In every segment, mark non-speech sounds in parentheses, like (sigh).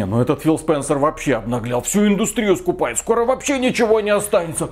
Не, ну этот Фил Спенсер вообще обнаглял. Всю индустрию скупает. Скоро вообще ничего не останется.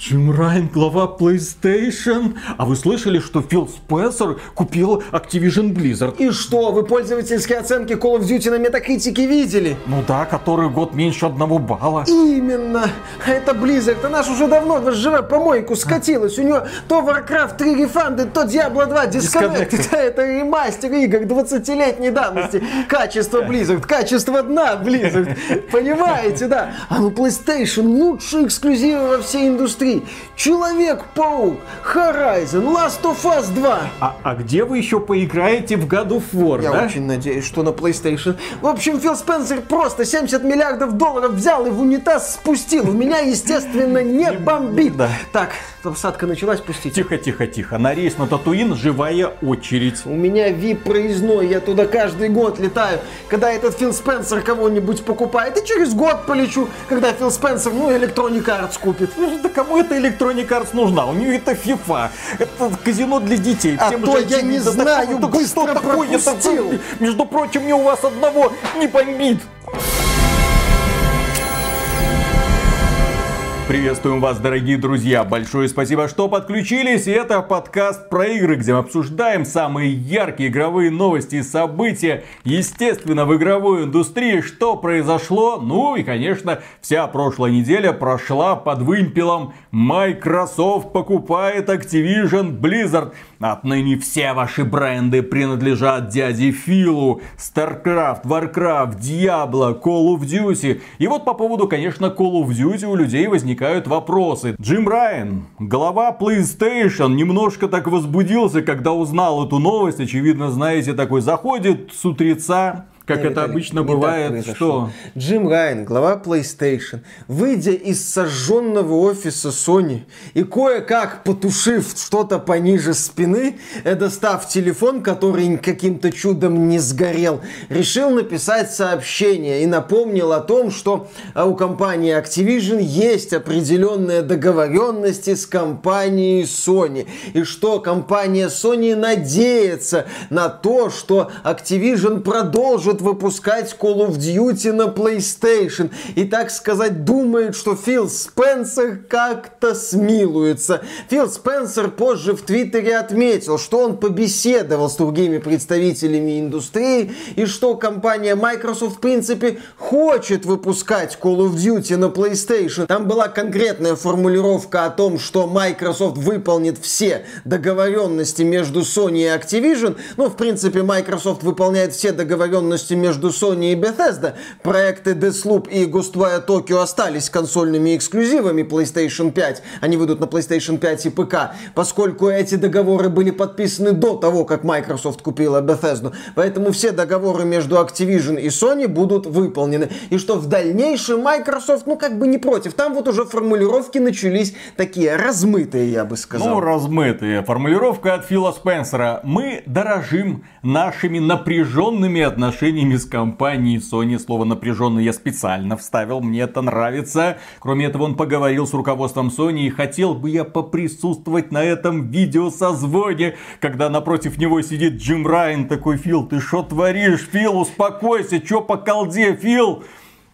Джим Райан, глава PlayStation. А вы слышали, что Фил Спенсер купил Activision Blizzard? И что, вы пользовательские оценки Call of Duty на метакритике видели? Ну да, который год меньше одного балла. Именно. Это Blizzard, она ж уже давно СЖВ помойку скатилась. У нее то Warcraft 3 рефанды, то Diablo 2 Disconnect. Это, это ремастер игр 20-летней давности. Качество Blizzard, качество дна Blizzard. (laughs) Понимаете, да? А ну PlayStation лучшие эксклюзивы во всей индустрии игры. Человек-паук, Horizon, Last of Us 2. А, а где вы еще поиграете в God of War, Я да? очень надеюсь, что на PlayStation. В общем, Фил Спенсер просто 70 миллиардов долларов взял и в унитаз спустил. У меня, естественно, не бомбит. Да. Так, посадка началась, пустите. Тихо, тихо, тихо. На рейс на Татуин живая очередь. У меня VIP проездной, я туда каждый год летаю. Когда этот Фил Спенсер кого-нибудь покупает, и через год полечу, когда Фил Спенсер, ну, Electronic Arts купит. Ну, Да кому эта Electronic Arts нужна? У нее это FIFA. Это казино для детей. А Всем то же я не. Да знаю, да быстро что такое? Это-. Между прочим, мне у вас одного не бомбит. Приветствуем вас, дорогие друзья. Большое спасибо, что подключились. Это подкаст про игры, где мы обсуждаем самые яркие игровые новости и события, естественно, в игровой индустрии, что произошло. Ну и, конечно, вся прошлая неделя прошла под вымпелом. Microsoft покупает Activision Blizzard. Отныне все ваши бренды принадлежат дяде Филу. StarCraft, Warcraft, Diablo, Call of Duty. И вот по поводу, конечно, Call of Duty у людей возникают вопросы. Джим Райан, глава PlayStation, немножко так возбудился, когда узнал эту новость. Очевидно, знаете, такой заходит с утреца, как это Виталий, обычно бывает. Что? Джим Райан, глава PlayStation, выйдя из сожженного офиса Sony и кое-как потушив что-то пониже спины, э, достав телефон, который каким-то чудом не сгорел, решил написать сообщение и напомнил о том, что э, у компании Activision есть определенные договоренности с компанией Sony и что компания Sony надеется на то, что Activision продолжит выпускать Call of Duty на PlayStation и, так сказать, думает, что Фил Спенсер как-то смилуется. Фил Спенсер позже в Твиттере отметил, что он побеседовал с другими представителями индустрии и что компания Microsoft, в принципе, хочет выпускать Call of Duty на PlayStation. Там была конкретная формулировка о том, что Microsoft выполнит все договоренности между Sony и Activision. Ну, в принципе, Microsoft выполняет все договоренности между Sony и Bethesda. Проекты Deathloop и Ghostwire Tokyo остались консольными эксклюзивами PlayStation 5. Они выйдут на PlayStation 5 и ПК, поскольку эти договоры были подписаны до того, как Microsoft купила Bethesda. Поэтому все договоры между Activision и Sony будут выполнены. И что в дальнейшем Microsoft, ну, как бы не против. Там вот уже формулировки начались такие размытые, я бы сказал. Ну, размытые. Формулировка от Фила Спенсера. Мы дорожим нашими напряженными отношениями с компанией Sony. Слово напряженный я специально вставил, мне это нравится. Кроме этого, он поговорил с руководством Sony и хотел бы я поприсутствовать на этом видеосозвоне, когда напротив него сидит Джим Райан, такой, Фил, ты что творишь? Фил, успокойся, чё по колде, Фил?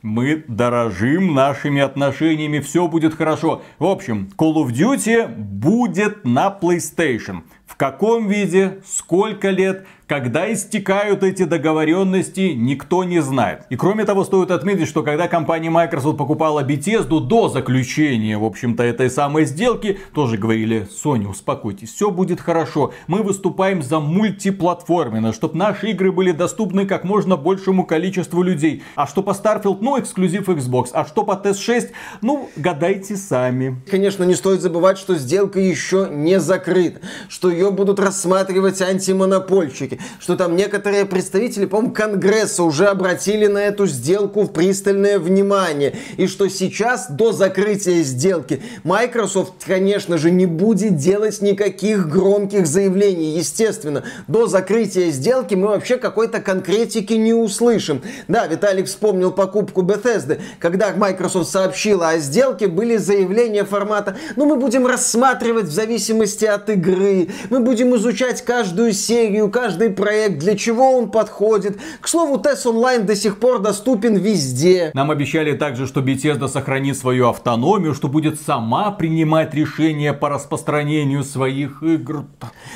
Мы дорожим нашими отношениями, все будет хорошо. В общем, Call of Duty будет на PlayStation. В каком виде, сколько лет, когда истекают эти договоренности, никто не знает. И кроме того, стоит отметить, что когда компания Microsoft покупала Bethesda до заключения, в общем-то, этой самой сделки, тоже говорили, Sony, успокойтесь, все будет хорошо. Мы выступаем за мультиплатформенно, чтобы наши игры были доступны как можно большему количеству людей. А что по Starfield, ну, эксклюзив Xbox. А что по TS6, ну, гадайте сами. Конечно, не стоит забывать, что сделка еще не закрыта, что ее будут рассматривать антимонопольщики, что там некоторые представители, по-моему, Конгресса уже обратили на эту сделку в пристальное внимание, и что сейчас, до закрытия сделки, Microsoft, конечно же, не будет делать никаких громких заявлений, естественно. До закрытия сделки мы вообще какой-то конкретики не услышим. Да, Виталий вспомнил покупку Bethesda, когда Microsoft сообщила о сделке, были заявления формата, ну мы будем рассматривать в зависимости от игры, мы будем изучать каждую серию, каждый проект, для чего он подходит. К слову, TES Online до сих пор доступен везде. Нам обещали также, что Bethesda сохранит свою автономию, что будет сама принимать решения по распространению своих игр.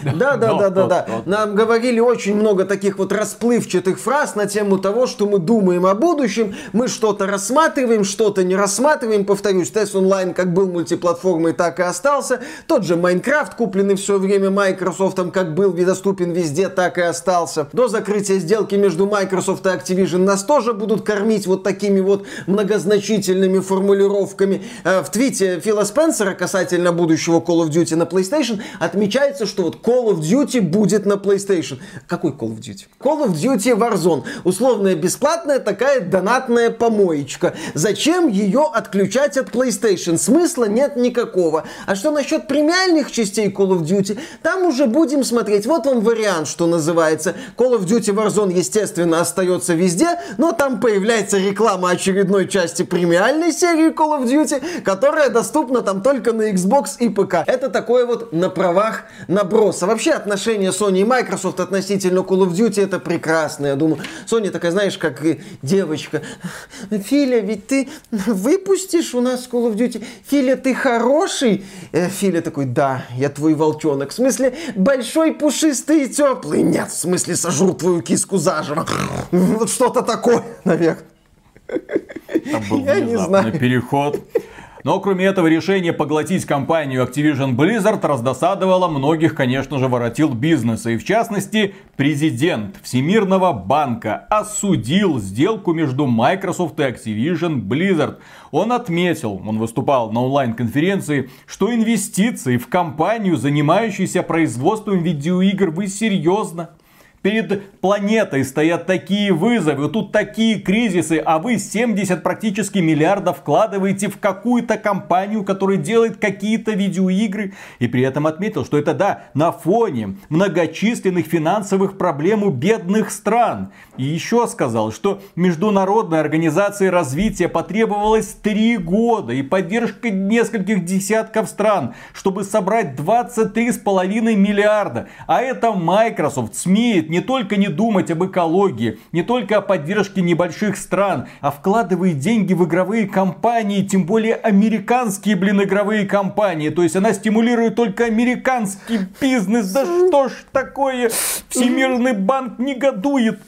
Да, да, да, да, да. Нам говорили очень много таких вот расплывчатых фраз на тему того, что мы думаем о будущем, мы что-то рассматриваем, что-то не рассматриваем. Повторюсь, TES Online как был мультиплатформой, так и остался. Тот же Майнкрафт, купленный в свое время Microsoft, как был доступен везде, так и остался. До закрытия сделки между Microsoft и Activision нас тоже будут кормить вот такими вот многозначительными формулировками. Э, в твите Фила Спенсера касательно будущего Call of Duty на PlayStation отмечается, что вот Call of Duty будет на PlayStation. Какой Call of Duty? Call of Duty Warzone. Условная бесплатная такая донатная помоечка. Зачем ее отключать от PlayStation? Смысла нет никакого. А что насчет премиальных частей Call of Duty? Там уже будем смотреть. Вот вам вариант, что называется. Call of Duty Warzone, естественно, остается везде, но там появляется реклама очередной части премиальной серии Call of Duty, которая доступна там только на Xbox и ПК. Это такое вот на правах наброса. Вообще отношения Sony и Microsoft относительно Call of Duty это прекрасно. Я думаю, Sony такая, знаешь, как девочка. Филя, ведь ты выпустишь у нас Call of Duty? Филя, ты хороший? Э, Филя такой, да, я твой волчонок. В смысле, большой, пушистый и теплый? Нет, в смысле, сожру твою киску заживо. Вот что-то такое, наверное. Был Я не знаю. переход. Но кроме этого решения поглотить компанию Activision Blizzard раздосадовало многих, конечно же, воротил бизнеса. И в частности, президент Всемирного банка осудил сделку между Microsoft и Activision Blizzard. Он отметил, он выступал на онлайн-конференции, что инвестиции в компанию, занимающуюся производством видеоигр, вы серьезно Перед планетой стоят такие вызовы, тут такие кризисы, а вы 70 практически миллиардов вкладываете в какую-то компанию, которая делает какие-то видеоигры. И при этом отметил, что это да, на фоне многочисленных финансовых проблем у бедных стран. И еще сказал, что Международной организации развития потребовалось три года и поддержка нескольких десятков стран, чтобы собрать 23,5 миллиарда. А это Microsoft смеет не только не думать об экологии, не только о поддержке небольших стран, а вкладывает деньги в игровые компании, тем более американские, блин, игровые компании. То есть она стимулирует только американский бизнес. Да что ж такое? Всемирный банк негодует.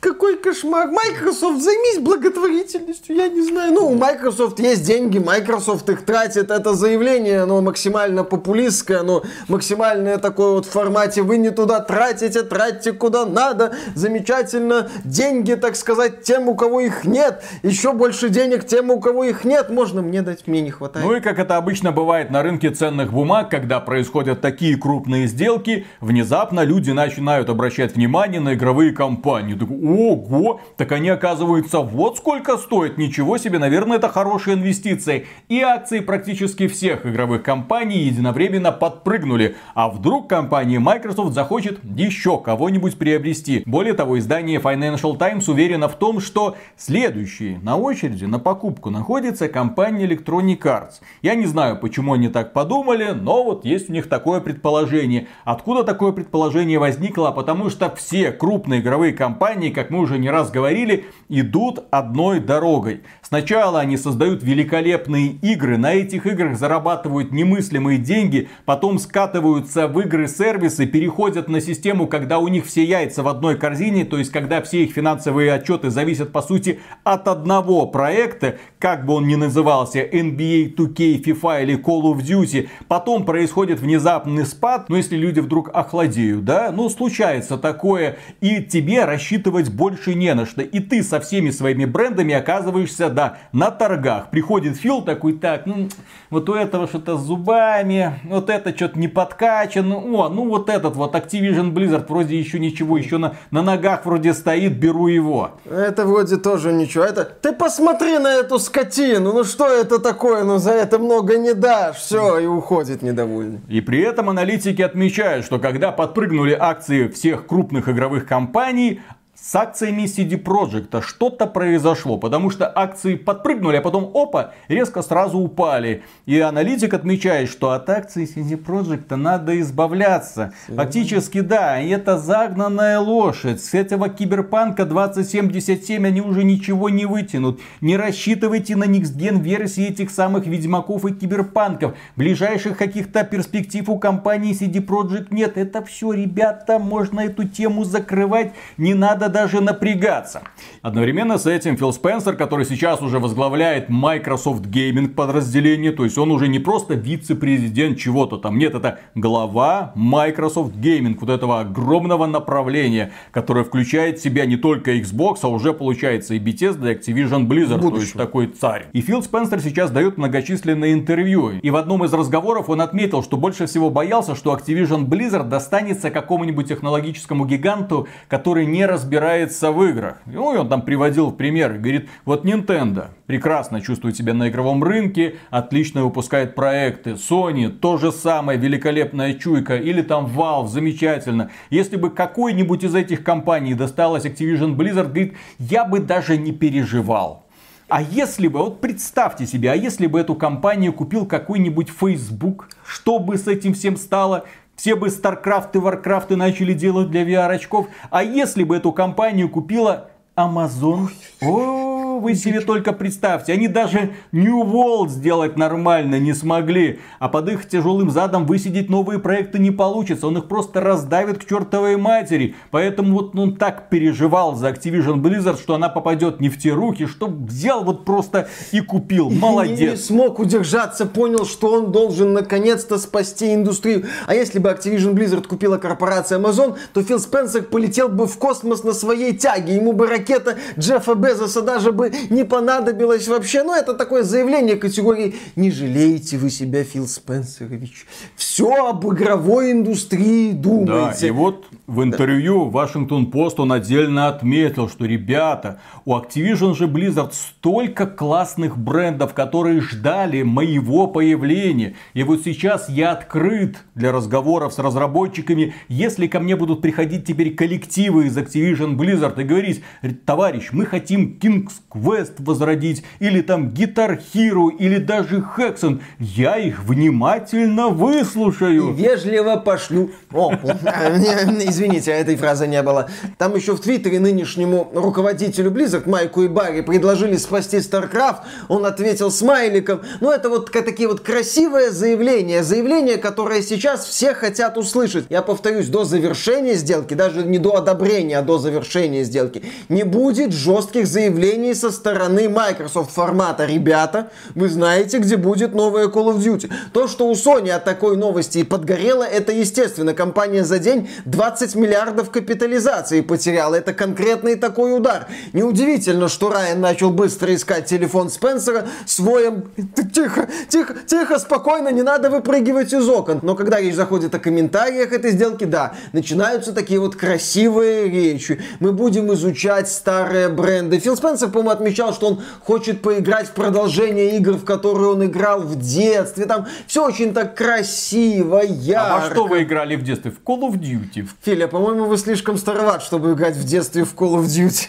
Какой кошмар. Microsoft, займись благотворительностью, я не знаю. Ну, у Microsoft есть деньги, Microsoft их тратит. Это заявление, оно максимально популистское, оно максимальное такое вот в формате вы не туда тратите, тратьте куда надо. Замечательно. Деньги, так сказать, тем, у кого их нет. Еще больше денег тем, у кого их нет. Можно мне дать, мне не хватает. Ну и как это обычно бывает на рынке ценных бумаг, когда происходят такие крупные сделки, внезапно люди начинают обращать внимание на игровые компании. Ого! Так они оказываются вот сколько стоят. Ничего себе, наверное, это хорошая инвестиция. И акции практически всех игровых компаний единовременно подпрыгнули. А вдруг компания Microsoft захочет еще кого-нибудь приобрести. Более того, издание Financial Times уверено в том, что следующие на очереди на покупку находится компания Electronic Arts. Я не знаю, почему они так подумали, но вот есть у них такое предположение. Откуда такое предположение возникло? Потому что все крупные игровые компании, как мы уже не раз говорили, идут одной дорогой. Сначала они создают великолепные игры, на этих играх зарабатывают немыслимые деньги, потом скатываются в игры-сервисы, переходят на систему, когда у них все яйца в одной корзине, то есть когда все их финансовые отчеты зависят по сути от одного проекта, как бы он ни назывался, NBA 2K, FIFA или Call of Duty, потом происходит внезапный спад, но если люди вдруг охладеют, да, ну случается такое, и тебе рассчитывать больше не на что. И ты со всеми своими брендами оказываешься, да, на торгах. Приходит Фил такой, так, ну, вот у этого что-то с зубами, вот это что-то не подкачано. О, ну вот этот вот Activision Blizzard вроде еще ничего, еще на, на ногах вроде стоит, беру его. Это вроде тоже ничего. Это, ты посмотри на эту скотину, ну что это такое, ну за это много не дашь. Все, и уходит недовольный. И при этом аналитики отмечают, что когда подпрыгнули акции всех крупных игровых компаний, с акциями CD Projekt что-то произошло, потому что акции подпрыгнули, а потом опа, резко сразу упали. И аналитик отмечает, что от акций CD Projekt надо избавляться. Фактически да, это загнанная лошадь. С этого киберпанка 2077 они уже ничего не вытянут. Не рассчитывайте на Никсген версии этих самых Ведьмаков и Киберпанков. Ближайших каких-то перспектив у компании CD Projekt нет. Это все, ребята, можно эту тему закрывать. Не надо даже напрягаться. Одновременно с этим Фил Спенсер, который сейчас уже возглавляет Microsoft Gaming подразделение, то есть он уже не просто вице-президент чего-то там, нет, это глава Microsoft Gaming, вот этого огромного направления, которое включает в себя не только Xbox, а уже получается и Bethesda, и Activision Blizzard, то есть такой царь. И Фил Спенсер сейчас дает многочисленные интервью, и в одном из разговоров он отметил, что больше всего боялся, что Activision Blizzard достанется какому-нибудь технологическому гиганту, который не разбирается разбирается в играх. Ну, и он там приводил в пример, говорит, вот Nintendo прекрасно чувствует себя на игровом рынке, отлично выпускает проекты. Sony то же самое, великолепная чуйка. Или там Valve, замечательно. Если бы какой-нибудь из этих компаний досталось Activision Blizzard, говорит, я бы даже не переживал. А если бы, вот представьте себе, а если бы эту компанию купил какой-нибудь Facebook, что бы с этим всем стало? Все бы StarCraft и Warcraft начали делать для VR-очков. А если бы эту компанию купила Amazon? О, вы себе только представьте, они даже New World сделать нормально не смогли. А под их тяжелым задом высидеть новые проекты не получится. Он их просто раздавит к чертовой матери. Поэтому вот он так переживал за Activision Blizzard, что она попадет не в те руки, что взял вот просто и купил. Молодец. И не смог удержаться, понял, что он должен наконец-то спасти индустрию. А если бы Activision Blizzard купила корпорация Amazon, то Фил Спенсер полетел бы в космос на своей тяге. Ему бы ракета Джеффа Безоса даже бы не понадобилось вообще. Ну, это такое заявление категории «Не жалеете вы себя, Фил Спенсерович. Все об игровой индустрии думаете». Да, и вот в интервью Вашингтон Пост он отдельно отметил, что, ребята, у Activision же Blizzard столько классных брендов, которые ждали моего появления. И вот сейчас я открыт для разговоров с разработчиками. Если ко мне будут приходить теперь коллективы из Activision Blizzard и говорить, товарищ, мы хотим King's Quest возродить, или там Guitar Hero, или даже Hexen, я их внимательно выслушаю. И вежливо пошлю. О, (laughs) извините, этой фразы не было. Там еще в Твиттере нынешнему руководителю Blizzard, Майку и Барри, предложили спасти StarCraft. Он ответил смайликом. Ну, это вот такие вот красивые заявления. Заявления, которые сейчас все хотят услышать. Я повторюсь, до завершения сделки, даже не до одобрения, а до завершения сделки, не будет жестких заявлений со стороны Microsoft формата «Ребята, вы знаете, где будет новая Call of Duty». То, что у Sony от такой новости и подгорело, это естественно. Компания за день 20 миллиардов капитализации потеряла. Это конкретный такой удар. Неудивительно, что Райан начал быстро искать телефон Спенсера своим... Тихо, тихо, тихо, спокойно, не надо выпрыгивать из окон. Но когда речь заходит о комментариях этой сделки, да, начинаются такие вот красивые речи. Мы будем изучать старые бренды. Фил Спенсер, по-моему, отмечал, что он хочет поиграть в продолжение игр, в которые он играл в детстве. Там все очень так красиво, ярко. А во что вы играли в детстве? В Call of Duty? Филя, по-моему, вы слишком староват, чтобы играть в детстве в Call of Duty.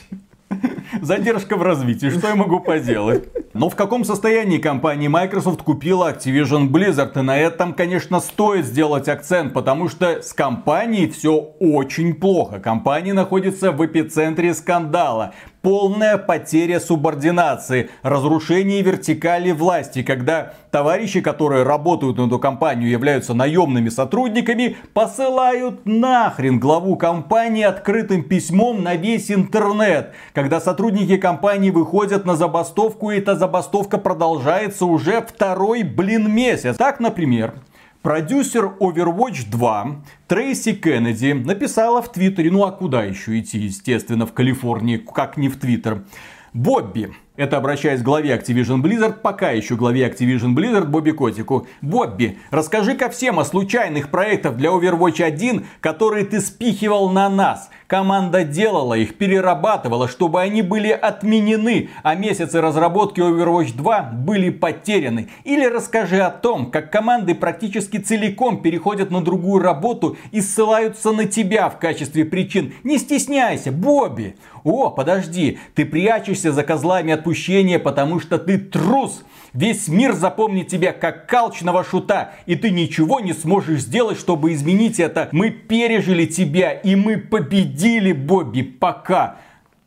Задержка в развитии, что я могу поделать? Но в каком состоянии компания Microsoft купила Activision Blizzard? И на этом, конечно, стоит сделать акцент, потому что с компанией все очень плохо. Компания находится в эпицентре скандала полная потеря субординации, разрушение вертикали власти, когда товарищи, которые работают на эту компанию, являются наемными сотрудниками, посылают нахрен главу компании открытым письмом на весь интернет, когда сотрудники компании выходят на забастовку, и эта забастовка продолжается уже второй, блин, месяц. Так, например, Продюсер Overwatch 2 Трейси Кеннеди написала в Твиттере, ну а куда еще идти, естественно, в Калифорнии, как не в Твиттер. Бобби, Это обращаясь к главе Activision Blizzard, пока еще главе Activision Blizzard Бобби Котику. Бобби, расскажи-ка всем о случайных проектах для Overwatch 1, которые ты спихивал на нас. Команда делала их, перерабатывала, чтобы они были отменены, а месяцы разработки Overwatch 2 были потеряны. Или расскажи о том, как команды практически целиком переходят на другую работу и ссылаются на тебя в качестве причин. Не стесняйся, Бобби. О, подожди, ты прячешься за козлами отпущения, потому что ты трус. Весь мир запомнит тебя как калчного шута, и ты ничего не сможешь сделать, чтобы изменить это. Мы пережили тебя, и мы победили, Бобби, пока.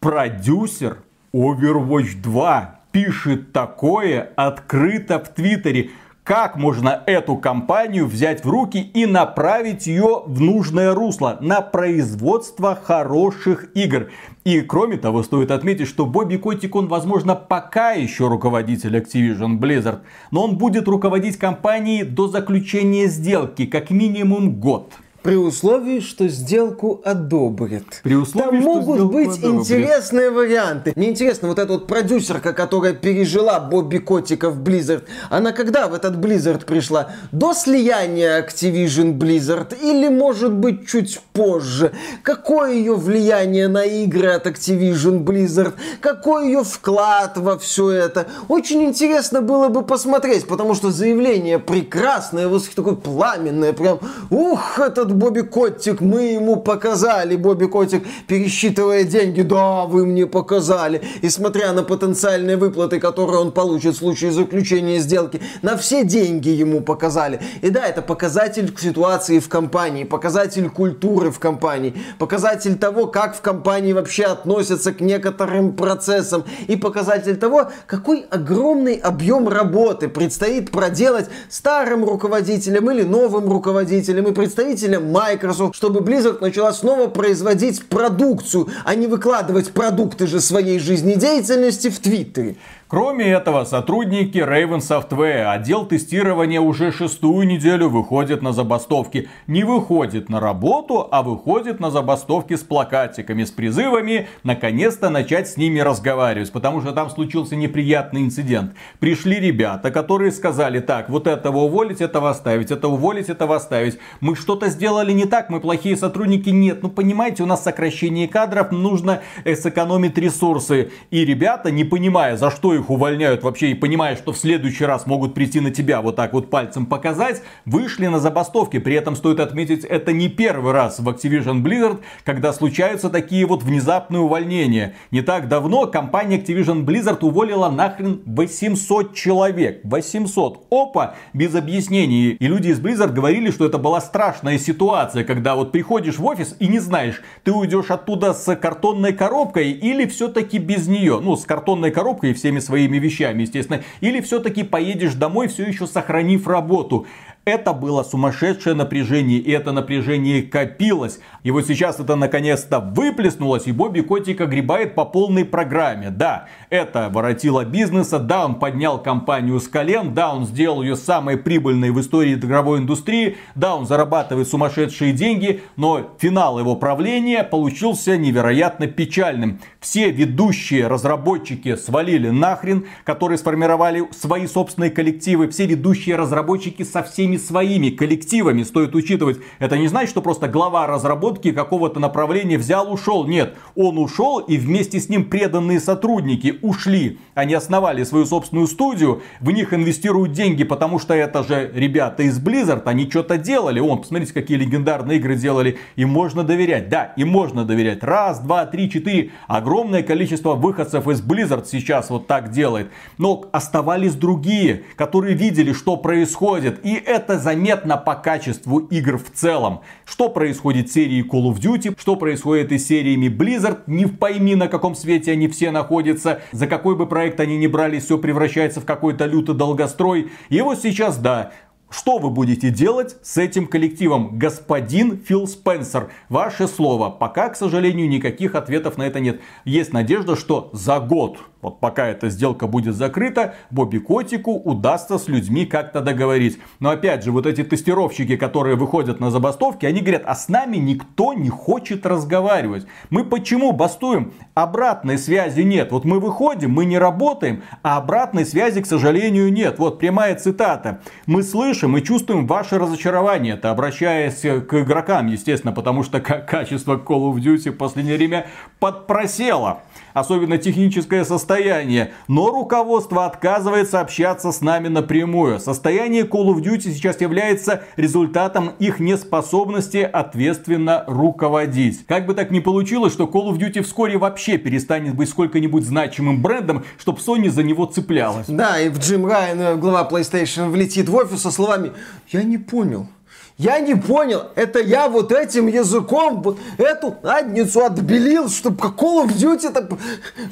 Продюсер Overwatch 2 пишет такое открыто в Твиттере. Как можно эту компанию взять в руки и направить ее в нужное русло, на производство хороших игр? И кроме того, стоит отметить, что Бобби Котик, он, возможно, пока еще руководитель Activision Blizzard, но он будет руководить компанией до заключения сделки, как минимум год. При условии, что сделку одобрят. При условии, Там что могут сделку быть одобрят. интересные варианты. Мне интересно, вот эта вот продюсерка, которая пережила Бобби Котика в Blizzard, она когда в этот Blizzard пришла? До слияния Activision Blizzard или, может быть, чуть позже? Какое ее влияние на игры от Activision Blizzard? Какой ее вклад во все это? Очень интересно было бы посмотреть, потому что заявление прекрасное, вот такое пламенное, прям, ух, этот Бобби Котик, мы ему показали, Бобби Котик, пересчитывая деньги, да, вы мне показали. И смотря на потенциальные выплаты, которые он получит в случае заключения сделки, на все деньги ему показали. И да, это показатель ситуации в компании, показатель культуры в компании, показатель того, как в компании вообще относятся к некоторым процессам, и показатель того, какой огромный объем работы предстоит проделать старым руководителям или новым руководителям и представителям Microsoft, чтобы Blizzard начала снова производить продукцию, а не выкладывать продукты же своей жизнедеятельности в Твиттере. Кроме этого, сотрудники Raven Software, отдел тестирования уже шестую неделю выходит на забастовки. Не выходит на работу, а выходит на забастовки с плакатиками, с призывами наконец-то начать с ними разговаривать. Потому что там случился неприятный инцидент. Пришли ребята, которые сказали, так, вот этого уволить, этого оставить, это уволить, этого оставить. Мы что-то сделали не так, мы плохие сотрудники. Нет, ну понимаете, у нас сокращение кадров, нужно э, сэкономить ресурсы. И ребята, не понимая, за что их увольняют вообще и понимая, что в следующий раз могут прийти на тебя вот так вот пальцем показать, вышли на забастовки. При этом стоит отметить, это не первый раз в Activision Blizzard, когда случаются такие вот внезапные увольнения. Не так давно компания Activision Blizzard уволила нахрен 800 человек. 800. Опа! Без объяснений. И люди из Blizzard говорили, что это была страшная ситуация, когда вот приходишь в офис и не знаешь, ты уйдешь оттуда с картонной коробкой или все-таки без нее. Ну, с картонной коробкой и всеми своими вещами, естественно. Или все-таки поедешь домой, все еще сохранив работу. Это было сумасшедшее напряжение, и это напряжение копилось. И вот сейчас это наконец-то выплеснулось, и Бобби Котик огребает по полной программе. Да, это воротило бизнеса, да, он поднял компанию с колен, да, он сделал ее самой прибыльной в истории игровой индустрии, да, он зарабатывает сумасшедшие деньги, но финал его правления получился невероятно печальным. Все ведущие разработчики свалили нахрен, которые сформировали свои собственные коллективы, все ведущие разработчики со всеми своими коллективами, стоит учитывать. Это не значит, что просто глава разработки какого-то направления взял, ушел. Нет, он ушел и вместе с ним преданные сотрудники ушли. Они основали свою собственную студию, в них инвестируют деньги, потому что это же ребята из Blizzard, они что-то делали. Вон, посмотрите, какие легендарные игры делали. Им можно доверять. Да, им можно доверять. Раз, два, три, четыре. Огромное количество выходцев из Blizzard сейчас вот так делает. Но оставались другие, которые видели, что происходит. И это заметно по качеству игр в целом. Что происходит с серией Call of Duty, что происходит и с сериями Blizzard, не пойми на каком свете они все находятся, за какой бы проект они ни брали, все превращается в какой-то лютый долгострой. И вот сейчас, да, Что вы будете делать с этим коллективом, господин Фил Спенсер? Ваше слово. Пока, к сожалению, никаких ответов на это нет. Есть надежда, что за год вот пока эта сделка будет закрыта, Бобби Котику удастся с людьми как-то договорить. Но опять же, вот эти тестировщики, которые выходят на забастовки, они говорят, а с нами никто не хочет разговаривать. Мы почему бастуем? Обратной связи нет. Вот мы выходим, мы не работаем, а обратной связи, к сожалению, нет. Вот прямая цитата. Мы слышим и чувствуем ваше разочарование. Это обращаясь к игрокам, естественно, потому что качество Call of Duty в последнее время подпросело особенно техническое состояние, но руководство отказывается общаться с нами напрямую. Состояние Call of Duty сейчас является результатом их неспособности ответственно руководить. Как бы так ни получилось, что Call of Duty вскоре вообще перестанет быть сколько-нибудь значимым брендом, чтобы Sony за него цеплялась. Да, и в Джим Райан, э, глава PlayStation, влетит в офис со словами «Я не понял, я не понял, это я вот этим языком вот эту задницу отбелил, чтобы как Call of Duty это...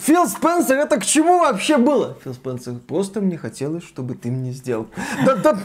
Фил Спенсер, это к чему вообще было? Фил Спенсер, просто мне хотелось, чтобы ты мне сделал. Да.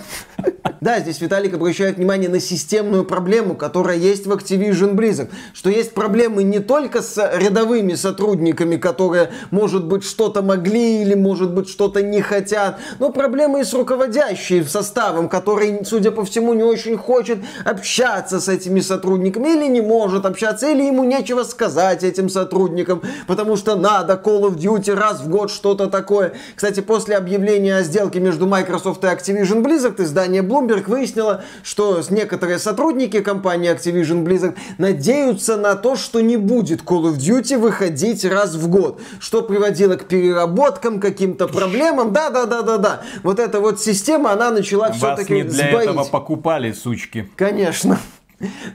Да, здесь Виталик обращает внимание на системную проблему, которая есть в Activision Blizzard. Что есть проблемы не только с рядовыми сотрудниками, которые, может быть, что-то могли или, может быть, что-то не хотят, но проблемы и с руководящим составом, который, судя по всему, не очень хочет хочет общаться с этими сотрудниками, или не может общаться, или ему нечего сказать этим сотрудникам, потому что надо Call of Duty раз в год что-то такое. Кстати, после объявления о сделке между Microsoft и Activision Blizzard, издание Bloomberg выяснило, что некоторые сотрудники компании Activision Blizzard надеются на то, что не будет Call of Duty выходить раз в год, что приводило к переработкам, каким-то проблемам. Да-да-да-да-да. Вот эта вот система, она начала все-таки не для сбоить. этого покупали, сучки ошибки. Конечно.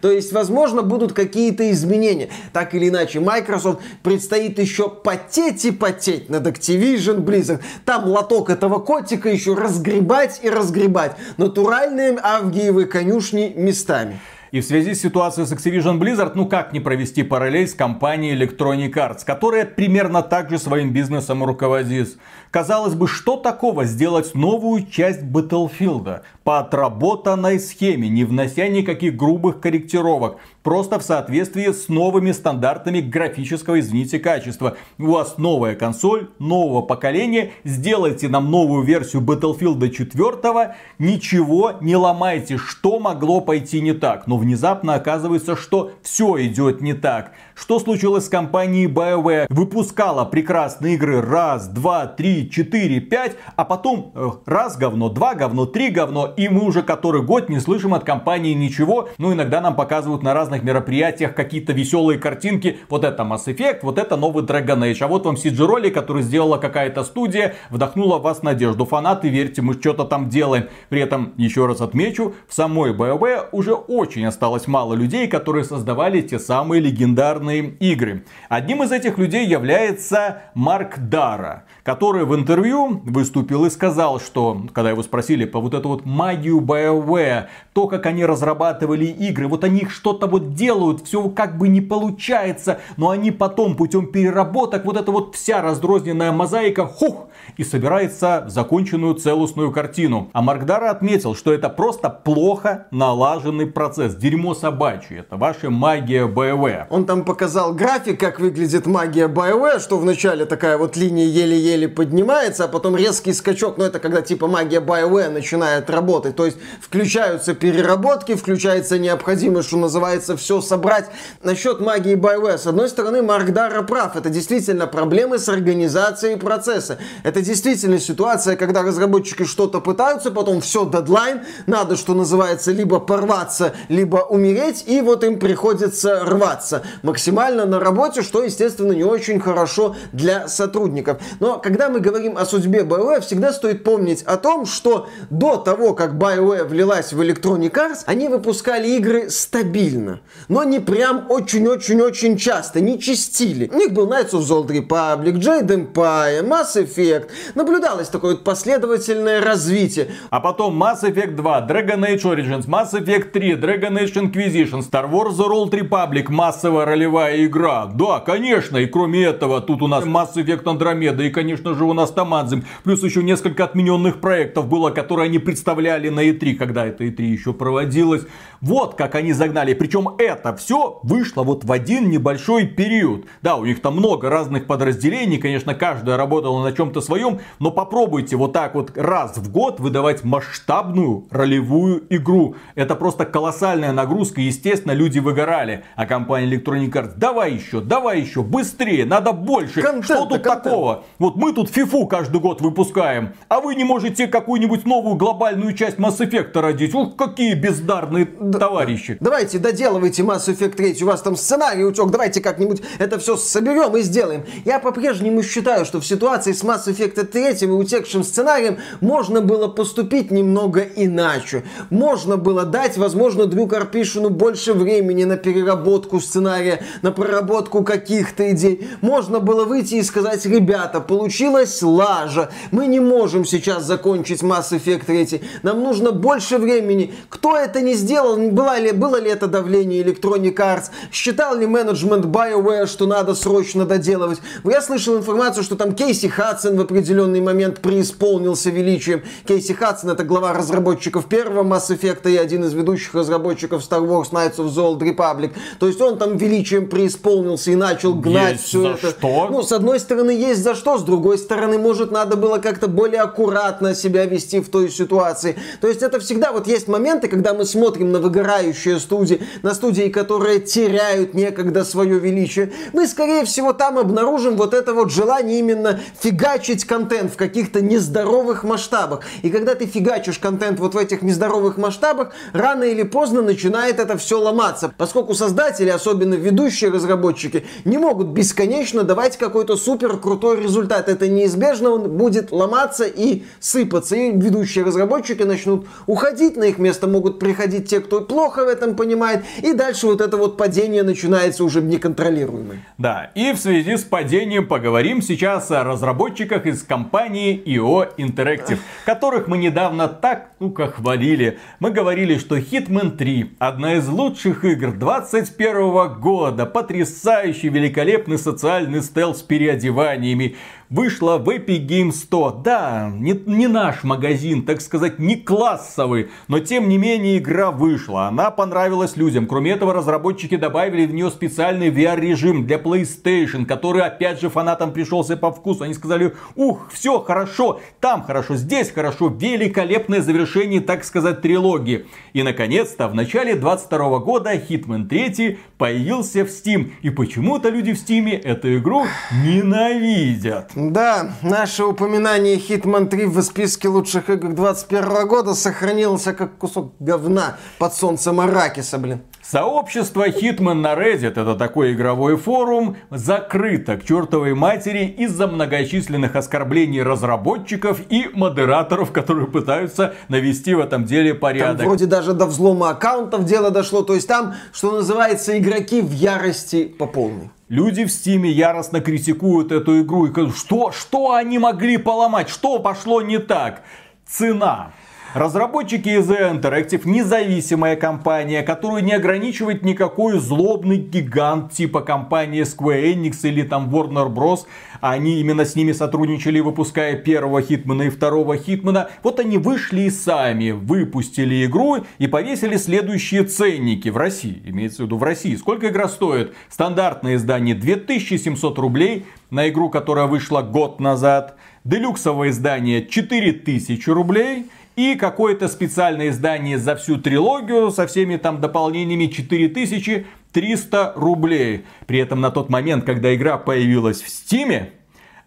То есть, возможно, будут какие-то изменения. Так или иначе, Microsoft предстоит еще потеть и потеть над Activision Blizzard. Там лоток этого котика еще разгребать и разгребать. Натуральные авгиевы конюшни местами. И в связи с ситуацией с Activision Blizzard, ну как не провести параллель с компанией Electronic Arts, которая примерно так же своим бизнесом руководит. Казалось бы, что такого сделать новую часть Battlefield по отработанной схеме, не внося никаких грубых корректировок, просто в соответствии с новыми стандартами графического, извините, качества. У вас новая консоль, нового поколения, сделайте нам новую версию Battlefield 4, ничего не ломайте, что могло пойти не так. Но внезапно оказывается, что все идет не так. Что случилось с компанией BioWare? Выпускала прекрасные игры раз, два, три, четыре, пять, а потом э, раз говно, два говно, три говно, и мы уже который год не слышим от компании ничего. Ну, иногда нам показывают на разных мероприятиях какие-то веселые картинки. Вот это Mass Effect, вот это новый Dragon Age. А вот вам CG-ролик, который сделала какая-то студия, вдохнула в вас надежду. Фанаты, верьте, мы что-то там делаем. При этом, еще раз отмечу, в самой BioWare уже очень осталось мало людей, которые создавали те самые легендарные игры. Одним из этих людей является Марк Дара, который в интервью выступил и сказал, что, когда его спросили по вот эту вот магию BioWare, то, как они разрабатывали игры, вот они что-то вот делают, все как бы не получается, но они потом путем переработок, вот эта вот вся раздрозненная мозаика, хух, и собирается законченную целостную картину. А Марк Дара отметил, что это просто плохо налаженный процесс, дерьмо собачье, это ваша магия BioWare. Он там показал график, как выглядит магия BioWare, что вначале такая вот линия еле-еле поднимается, а потом резкий скачок, но это когда типа магия BioWare начинает работать, то есть включаются переработки, включается необходимость, что называется, все собрать. Насчет магии BioWare, с одной стороны, Марк Дара прав, это действительно проблемы с организацией процесса. Это действительно ситуация, когда разработчики что-то пытаются, потом все, дедлайн, надо, что называется, либо порваться, либо умереть, и вот им приходится рваться максимально на работе, что, естественно, не очень хорошо для сотрудников. Но когда мы говорим о судьбе BioWare, всегда стоит помнить о том, что до того, как BioWare влилась в Electronic Arts, они выпускали игры стабильно, но не прям очень-очень-очень часто, не чистили. У них был Knights of the Old Republic, Jade Empire, Mass Effect. Наблюдалось такое вот последовательное развитие. А потом Mass Effect 2, Dragon Age Origins, Mass Effect 3, Dragon Age Inquisition, Star Wars The Old Republic, массовая ролевая игра. Да, конечно, и кроме этого, тут у нас Mass Effect Andromeda, и, конечно же, у нас Тамадзим. Плюс еще несколько отмененных проектов было, которые они представляли на E3, когда это E3 еще проводилось. Вот как они загнали. Причем это все вышло вот в один небольшой период. Да, у них там много разных подразделений, конечно, каждая работала на чем-то своем, но попробуйте вот так вот раз в год выдавать масштабную ролевую игру. Это просто колоссальная нагрузка, естественно, люди выгорали. А компания Electronic Arts, давай еще, давай еще, быстрее, надо больше. Контент, Что тут контент. такого? Вот мы тут фифу каждый год выпускаем, а вы не можете какую-нибудь новую глобальную часть Mass Effect родить. Ух, какие бездарные Д- товарищи. Давайте доделывайте Mass Effect 3, у вас там сценарий утек, давайте как-нибудь это все соберем и сделаем. Я по-прежнему считаю, что в ситуации с Mass Effect 3 и утекшим сценарием можно было поступить немного иначе. Можно было дать, возможно, Дрю Карпишину больше времени на переработку сценария, на проработку каких-то идей. Можно было выйти и сказать, ребята, получилась лажа, мы не можем сейчас закончить Mass Effect 3, нам нужно больше времени. Кто это не сделал, была ли, было ли это давление Electronic Arts, считал ли менеджмент BioWare, что надо срочно доделывать. Я слышал информацию, что там Кейси Хадсон в определенный момент преисполнился величием. Кейси Хадсон это глава разработчиков первого Mass Effect и один из ведущих разработчиков Star Wars Knights of the Old Republic. То есть он там величием преисполнился и начал гнать есть все это. Что? Ну, с одной стороны, есть за что, с другой стороны, может, надо было как-то более аккуратно себя вести в той ситуации. То есть это всегда вот есть моменты, когда мы смотрим на выгорающие студии, на студии, которые теряют некогда свое величие. Мы, скорее всего, там обнаружим вот это вот желание именно фигачить контент в каких-то нездоровых масштабах. И когда ты фигачишь контент вот в этих нездоровых масштабах, рано или поздно начинает это все ломаться. Поскольку создатели, особенно ведущие разработчики, не могут бесконечно давать какой-то супер крутой результат. Это неизбежно, он будет ломаться и сыпаться. И ведущие разработчики начнут уходить, на их место могут приходить те, кто плохо в этом понимает. И дальше вот это вот падение начинается уже неконтролируемое. Да, и в связи с падением поговорим сейчас о разработчиках из компании IO Interactive, которых мы недавно так, ну-ка, хвалили. Мы говорили, что Hitman 3 одна из лучших игр 21 года, потрясающий, великолепный социальный стелс с переодеваниями вышла в Epic Games 100. Да, не, не наш магазин, так сказать, не классовый, но тем не менее игра вышла. Она понравилась людям. Кроме этого, разработчики добавили в нее специальный VR-режим для PlayStation, который опять же фанатам пришелся по вкусу. Они сказали, ух, все хорошо, там хорошо, здесь хорошо, великолепное завершение, так сказать, трилогии. И наконец-то в начале 22 года Hitman 3 появился в Steam. И почему-то люди в Steam эту игру ненавидят. Да, наше упоминание Hitman 3 в списке лучших игр 21 года сохранилось как кусок говна под солнцем Аракиса, блин. Сообщество Hitman на Reddit, это такой игровой форум, закрыто к чертовой матери из-за многочисленных оскорблений разработчиков и модераторов, которые пытаются навести в этом деле порядок. Там вроде даже до взлома аккаунтов дело дошло, то есть там, что называется, игроки в ярости по полной. Люди в Стиме яростно критикуют эту игру и говорят, что, что они могли поломать, что пошло не так. Цена. Разработчики из Interactive независимая компания, которую не ограничивает никакой злобный гигант типа компании Square Enix или там Warner Bros. Они именно с ними сотрудничали, выпуская первого Хитмана и второго Хитмана. Вот они вышли и сами выпустили игру и повесили следующие ценники в России. Имеется в виду в России. Сколько игра стоит? Стандартное издание 2700 рублей на игру, которая вышла год назад. Делюксовое издание 4000 рублей. И какое-то специальное издание за всю трилогию со всеми там дополнениями 4300 рублей. При этом на тот момент, когда игра появилась в Стиме,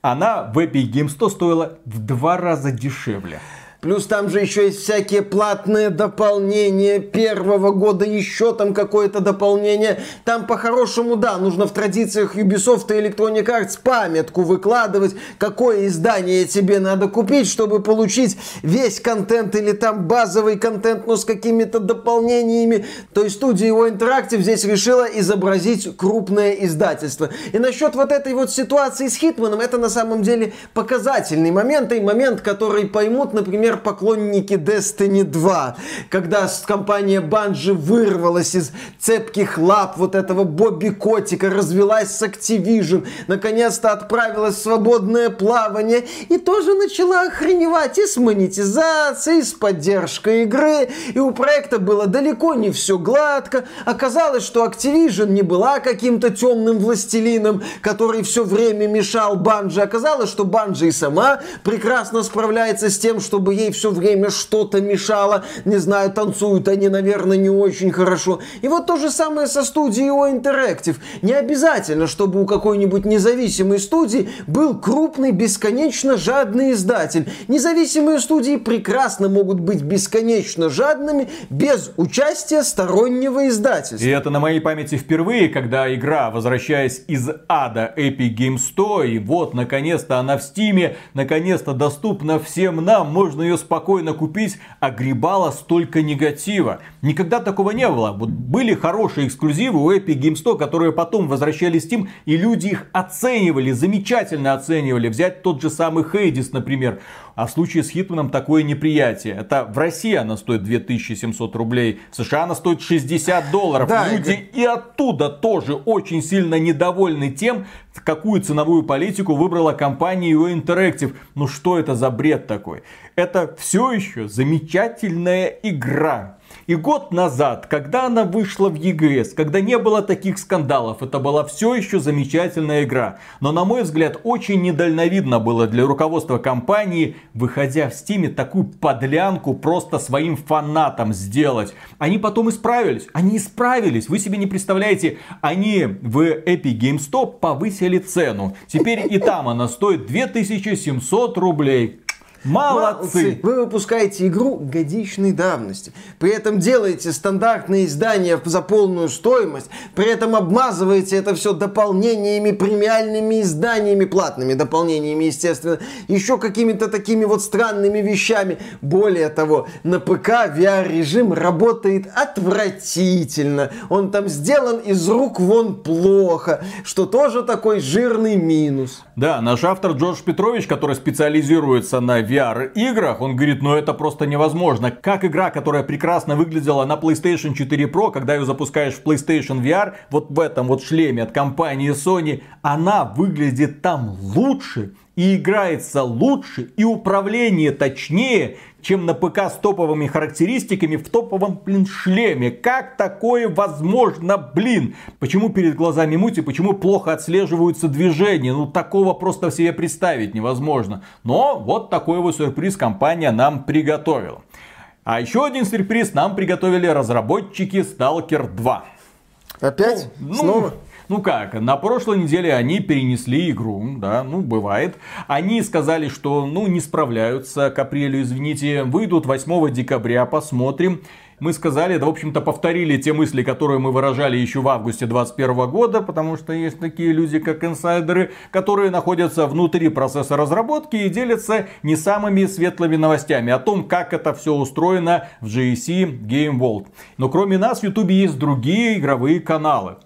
она в Epic Games 100 стоила в два раза дешевле. Плюс там же еще есть всякие платные дополнения первого года, еще там какое-то дополнение. Там по-хорошему, да, нужно в традициях Ubisoft и Electronic Arts памятку выкладывать, какое издание тебе надо купить, чтобы получить весь контент или там базовый контент, но с какими-то дополнениями. То есть студия его Interactive здесь решила изобразить крупное издательство. И насчет вот этой вот ситуации с Хитманом, это на самом деле показательный момент, и момент, который поймут, например, например, поклонники Destiny 2, когда компания Bungie вырвалась из цепких лап вот этого Бобби Котика, развелась с Activision, наконец-то отправилась в свободное плавание и тоже начала охреневать и с монетизацией, и с поддержкой игры, и у проекта было далеко не все гладко. Оказалось, что Activision не была каким-то темным властелином, который все время мешал Банжи. Оказалось, что Банжи и сама прекрасно справляется с тем, чтобы ей все время что-то мешало. Не знаю, танцуют они, наверное, не очень хорошо. И вот то же самое со студией O Interactive. Не обязательно, чтобы у какой-нибудь независимой студии был крупный, бесконечно жадный издатель. Независимые студии прекрасно могут быть бесконечно жадными без участия стороннего издательства. И это на моей памяти впервые, когда игра, возвращаясь из ада Epic Games Store, и вот, наконец-то она в Стиме, наконец-то доступна всем нам, можно ее спокойно купить, огребала столько негатива. Никогда такого не было. Вот были хорошие эксклюзивы у Epic Games Store, которые потом возвращались в Steam, и люди их оценивали, замечательно оценивали. Взять тот же самый Хейдис, например. А в случае с Хитманом такое неприятие. Это в России она стоит 2700 рублей, в США она стоит 60 долларов. Да, Люди и... и оттуда тоже очень сильно недовольны тем, какую ценовую политику выбрала компания UA Interactive. Ну что это за бред такой? Это все еще замечательная игра. И год назад, когда она вышла в ЕГС, когда не было таких скандалов, это была все еще замечательная игра. Но, на мой взгляд, очень недальновидно было для руководства компании, выходя в Стиме, такую подлянку просто своим фанатам сделать. Они потом исправились. Они исправились. Вы себе не представляете, они в Epic Game Store повысили цену. Теперь и там она стоит 2700 рублей. Молодцы! Вы выпускаете игру годичной давности. При этом делаете стандартные издания за полную стоимость. При этом обмазываете это все дополнениями, премиальными изданиями, платными дополнениями, естественно. Еще какими-то такими вот странными вещами. Более того, на ПК VR-режим работает отвратительно. Он там сделан из рук вон плохо. Что тоже такой жирный минус. Да, наш автор Джордж Петрович, который специализируется на VR VR-играх, он говорит, ну это просто невозможно. Как игра, которая прекрасно выглядела на PlayStation 4 Pro, когда ее запускаешь в PlayStation VR, вот в этом вот шлеме от компании Sony, она выглядит там лучше, и играется лучше, и управление точнее, чем на ПК с топовыми характеристиками в топовом, блин, шлеме. Как такое возможно, блин? Почему перед глазами мути, почему плохо отслеживаются движения? Ну, такого просто себе представить невозможно. Но вот такой вот сюрприз компания нам приготовила. А еще один сюрприз нам приготовили разработчики Stalker 2. Опять? Ну, Снова? Ну как, на прошлой неделе они перенесли игру, да, ну бывает. Они сказали, что ну не справляются к апрелю, извините, выйдут 8 декабря, посмотрим. Мы сказали, да, в общем-то, повторили те мысли, которые мы выражали еще в августе 2021 года, потому что есть такие люди, как инсайдеры, которые находятся внутри процесса разработки и делятся не самыми светлыми новостями о том, как это все устроено в GSC Game World. Но кроме нас в YouTube есть другие игровые каналы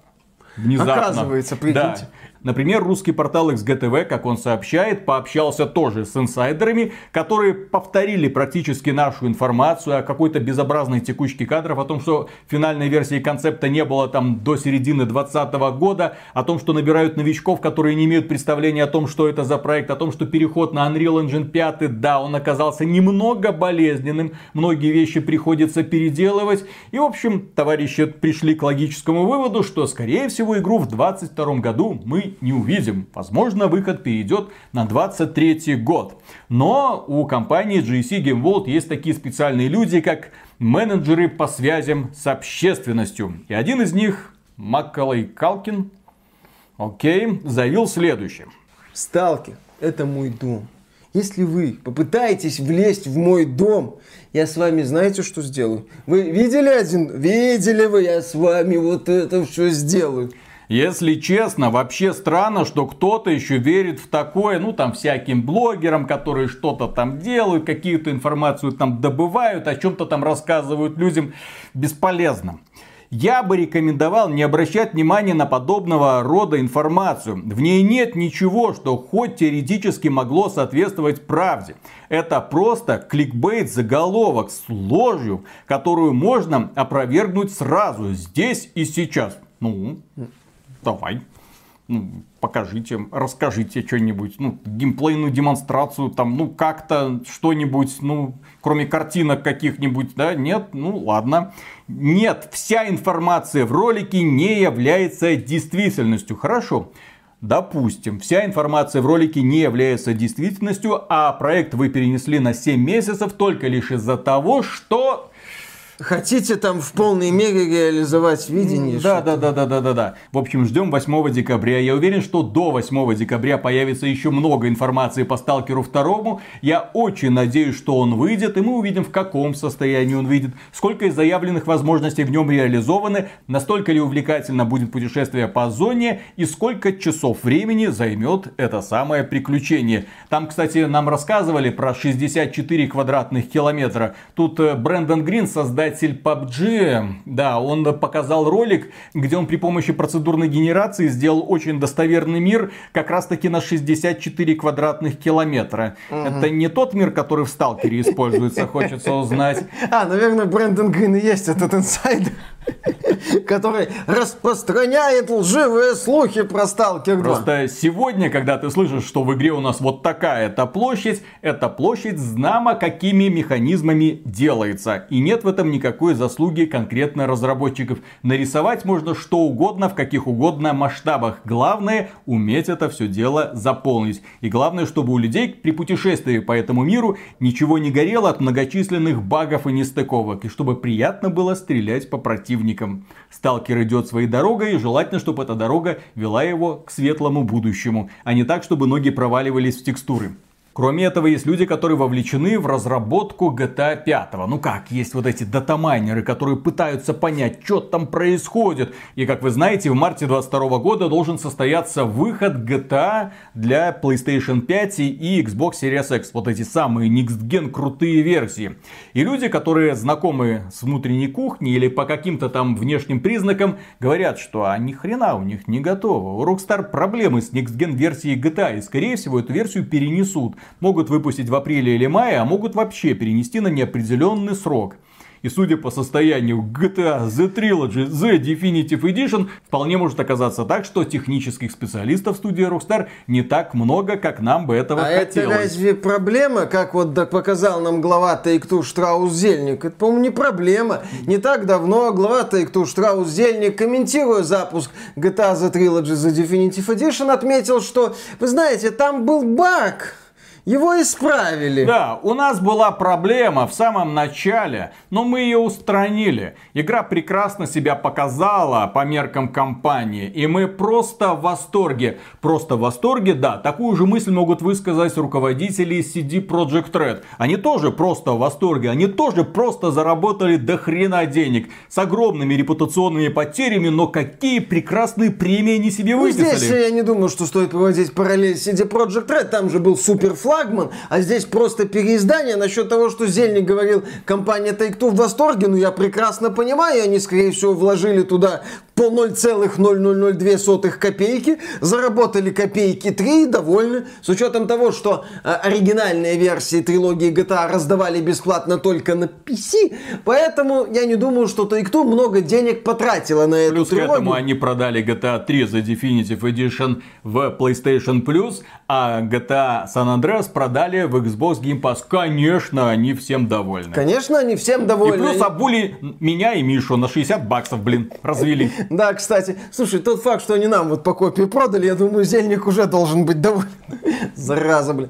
внезапно. Оказывается, прикиньте. Да. Например, русский портал XGTV, как он сообщает, пообщался тоже с инсайдерами, которые повторили практически нашу информацию о какой-то безобразной текучке кадров, о том, что финальной версии концепта не было там до середины 2020 года, о том, что набирают новичков, которые не имеют представления о том, что это за проект, о том, что переход на Unreal Engine 5, да, он оказался немного болезненным, многие вещи приходится переделывать. И, в общем, товарищи пришли к логическому выводу, что, скорее всего, игру в 2022 году мы не увидим. Возможно, выход перейдет на 23 год. Но у компании GSC Game World есть такие специальные люди, как менеджеры по связям с общественностью. И один из них, Маккалей Калкин, окей, заявил следующее. Сталкер – это мой дом. Если вы попытаетесь влезть в мой дом, я с вами знаете, что сделаю? Вы видели один? Видели вы, я с вами вот это все сделаю. Если честно, вообще странно, что кто-то еще верит в такое, ну там всяким блогерам, которые что-то там делают, какие-то информацию там добывают, о чем-то там рассказывают людям. Бесполезно. Я бы рекомендовал не обращать внимания на подобного рода информацию. В ней нет ничего, что хоть теоретически могло соответствовать правде. Это просто кликбейт заголовок с ложью, которую можно опровергнуть сразу, здесь и сейчас. Ну, давай. Ну, покажите, расскажите что-нибудь, ну, геймплейную демонстрацию, там, ну, как-то что-нибудь, ну, кроме картинок каких-нибудь, да, нет, ну, ладно. Нет, вся информация в ролике не является действительностью, хорошо. Допустим, вся информация в ролике не является действительностью, а проект вы перенесли на 7 месяцев только лишь из-за того, что Хотите там в полной мере реализовать видение? Да, да, да, да, да, да, да. В общем, ждем 8 декабря. Я уверен, что до 8 декабря появится еще много информации по Сталкеру 2. Я очень надеюсь, что он выйдет, и мы увидим, в каком состоянии он выйдет, сколько из заявленных возможностей в нем реализованы, настолько ли увлекательно будет путешествие по зоне, и сколько часов времени займет это самое приключение. Там, кстати, нам рассказывали про 64 квадратных километра. Тут э, Брэндон Грин, создатель создатель PUBG, да, он показал ролик, где он при помощи процедурной генерации сделал очень достоверный мир, как раз таки на 64 квадратных километра. Угу. Это не тот мир, который в Сталкере используется, хочется узнать. (laughs) А, наверное, Брэндон Грин и есть этот инсайдер. (laughs) который распространяет лживые слухи про Сталкер 2. Просто сегодня, когда ты слышишь, что в игре у нас вот такая-то площадь, эта площадь знамо какими механизмами делается. И нет в этом никакой заслуги конкретно разработчиков. Нарисовать можно что угодно, в каких угодно масштабах. Главное, уметь это все дело заполнить. И главное, чтобы у людей при путешествии по этому миру ничего не горело от многочисленных багов и нестыковок. И чтобы приятно было стрелять по противникам. Сталкер идет своей дорогой, и желательно, чтобы эта дорога вела его к светлому будущему, а не так, чтобы ноги проваливались в текстуры. Кроме этого, есть люди, которые вовлечены в разработку GTA 5. Ну как, есть вот эти датамайнеры, которые пытаются понять, что там происходит. И как вы знаете, в марте 2022 года должен состояться выход GTA для PlayStation 5 и Xbox Series X. Вот эти самые Next Gen крутые версии. И люди, которые знакомы с внутренней кухней или по каким-то там внешним признакам, говорят, что а ни хрена у них не готово. У Rockstar проблемы с Next Gen версией GTA. И скорее всего эту версию перенесут могут выпустить в апреле или мае, а могут вообще перенести на неопределенный срок. И судя по состоянию GTA The Trilogy The Definitive Edition, вполне может оказаться так, что технических специалистов студии Rockstar не так много, как нам бы этого а хотелось. это разве проблема, как вот показал нам глава Take-Two Штраус Зельник? Это, по-моему, не проблема. Не так давно глава Take-Two Штраус Зельник, комментируя запуск GTA The Trilogy The Definitive Edition, отметил, что, вы знаете, там был баг его исправили. Да, у нас была проблема в самом начале, но мы ее устранили. Игра прекрасно себя показала по меркам компании, и мы просто в восторге. Просто в восторге, да, такую же мысль могут высказать руководители CD Projekt Red. Они тоже просто в восторге, они тоже просто заработали до хрена денег. С огромными репутационными потерями, но какие прекрасные премии они себе ну, выписали. Здесь я не думаю, что стоит проводить параллель CD Projekt Red, там же был флаг флагман, а здесь просто переиздание. Насчет того, что Зельник говорил, компания Take-Two в восторге, ну я прекрасно понимаю, они, скорее всего, вложили туда по 0,0002 копейки, заработали копейки 3 и довольны. С учетом того, что э, оригинальные версии трилогии GTA раздавали бесплатно только на PC, поэтому я не думаю, что Take-Two много денег потратила на эту Плюс трилогию. к этому они продали GTA 3 за Definitive Edition в PlayStation Plus, а GTA San Andreas продали в Xbox Game Pass. Конечно, они всем довольны. Конечно, они всем довольны. И плюс обули меня и Мишу на 60 баксов, блин, развели. Да, кстати, слушай, тот факт, что они нам вот по копии продали, я думаю, Зельник уже должен быть доволен. (laughs) Зараза, блин.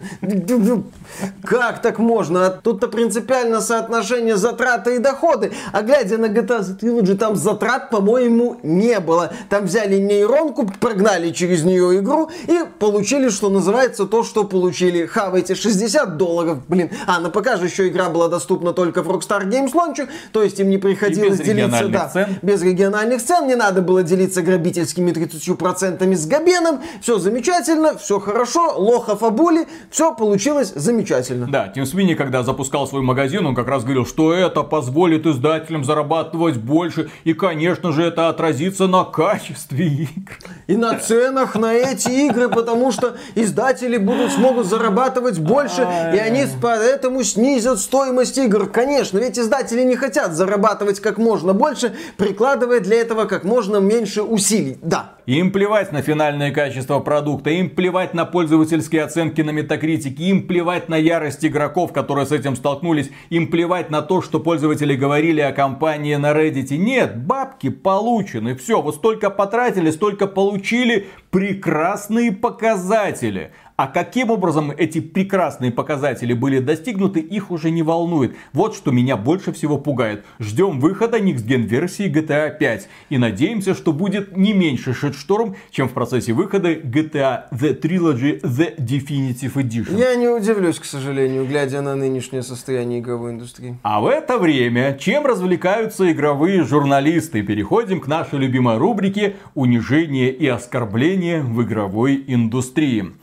Как так можно? Тут-то принципиально соотношение затраты и доходы. А глядя на GTA Trilogy, там затрат, по-моему, не было. Там взяли нейронку, прогнали через нее игру и получили, что называется, то, что получили. Хавайте 60 долларов, блин. А, на ПК же еще игра была доступна только в Rockstar Games Launcher, то есть им не приходилось делиться, да, цен. без региональных цен, не надо было делиться грабительскими 30% с Габеном. Все замечательно, все хорошо, лохов обули, все получилось замечательно. Да, Тим Свини, когда запускал свой магазин, он как раз говорил, что это позволит издателям зарабатывать больше, и, конечно же, это отразится на качестве игр. И на ценах на эти игры, потому что издатели будут смогут зарабатывать больше, и они поэтому снизят стоимость игр. Конечно, ведь издатели не хотят зарабатывать как можно больше, прикладывая для этого как можно меньше усилий. Да. Им плевать на финальное качество продукта, им плевать на пользовательские оценки на метакритике, им плевать на ярость игроков, которые с этим столкнулись, им плевать на то, что пользователи говорили о компании на Reddit. Нет, бабки получены, все, вот столько потратили, столько получили, прекрасные показатели. А каким образом эти прекрасные показатели были достигнуты, их уже не волнует. Вот что меня больше всего пугает. Ждем выхода Next версии GTA 5. И надеемся, что будет не меньше шедшторм, чем в процессе выхода GTA The Trilogy The Definitive Edition. Я не удивлюсь, к сожалению, глядя на нынешнее состояние игровой индустрии. А в это время, чем развлекаются игровые журналисты? Переходим к нашей любимой рубрике «Унижение и оскорбление в игровой индустрии».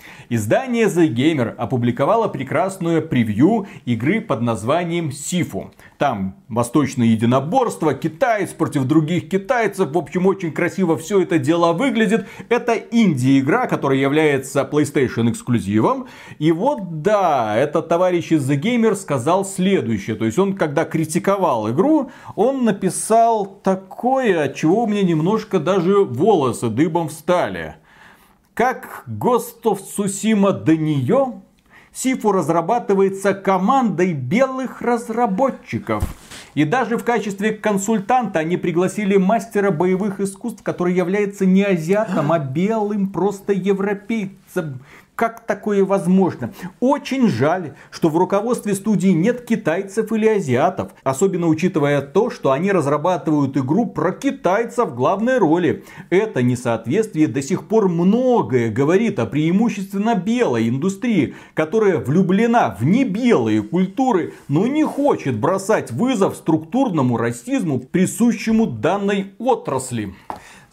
Издание The Gamer опубликовало прекрасную превью игры под названием Сифу. Там восточное единоборство, китаец против других китайцев. В общем, очень красиво все это дело выглядит. Это инди-игра, которая является PlayStation эксклюзивом. И вот да, этот товарищ из The Gamer сказал следующее. То есть он, когда критиковал игру, он написал такое, от чего у меня немножко даже волосы дыбом встали. Как of Tsushima до нее, Сифу разрабатывается командой белых разработчиков. И даже в качестве консультанта они пригласили мастера боевых искусств, который является не азиатом, а белым просто европейцем. Как такое возможно? Очень жаль, что в руководстве студии нет китайцев или азиатов. Особенно учитывая то, что они разрабатывают игру про китайцев в главной роли. Это несоответствие до сих пор многое говорит о преимущественно белой индустрии, которая влюблена в небелые культуры, но не хочет бросать вызов структурному расизму, присущему данной отрасли.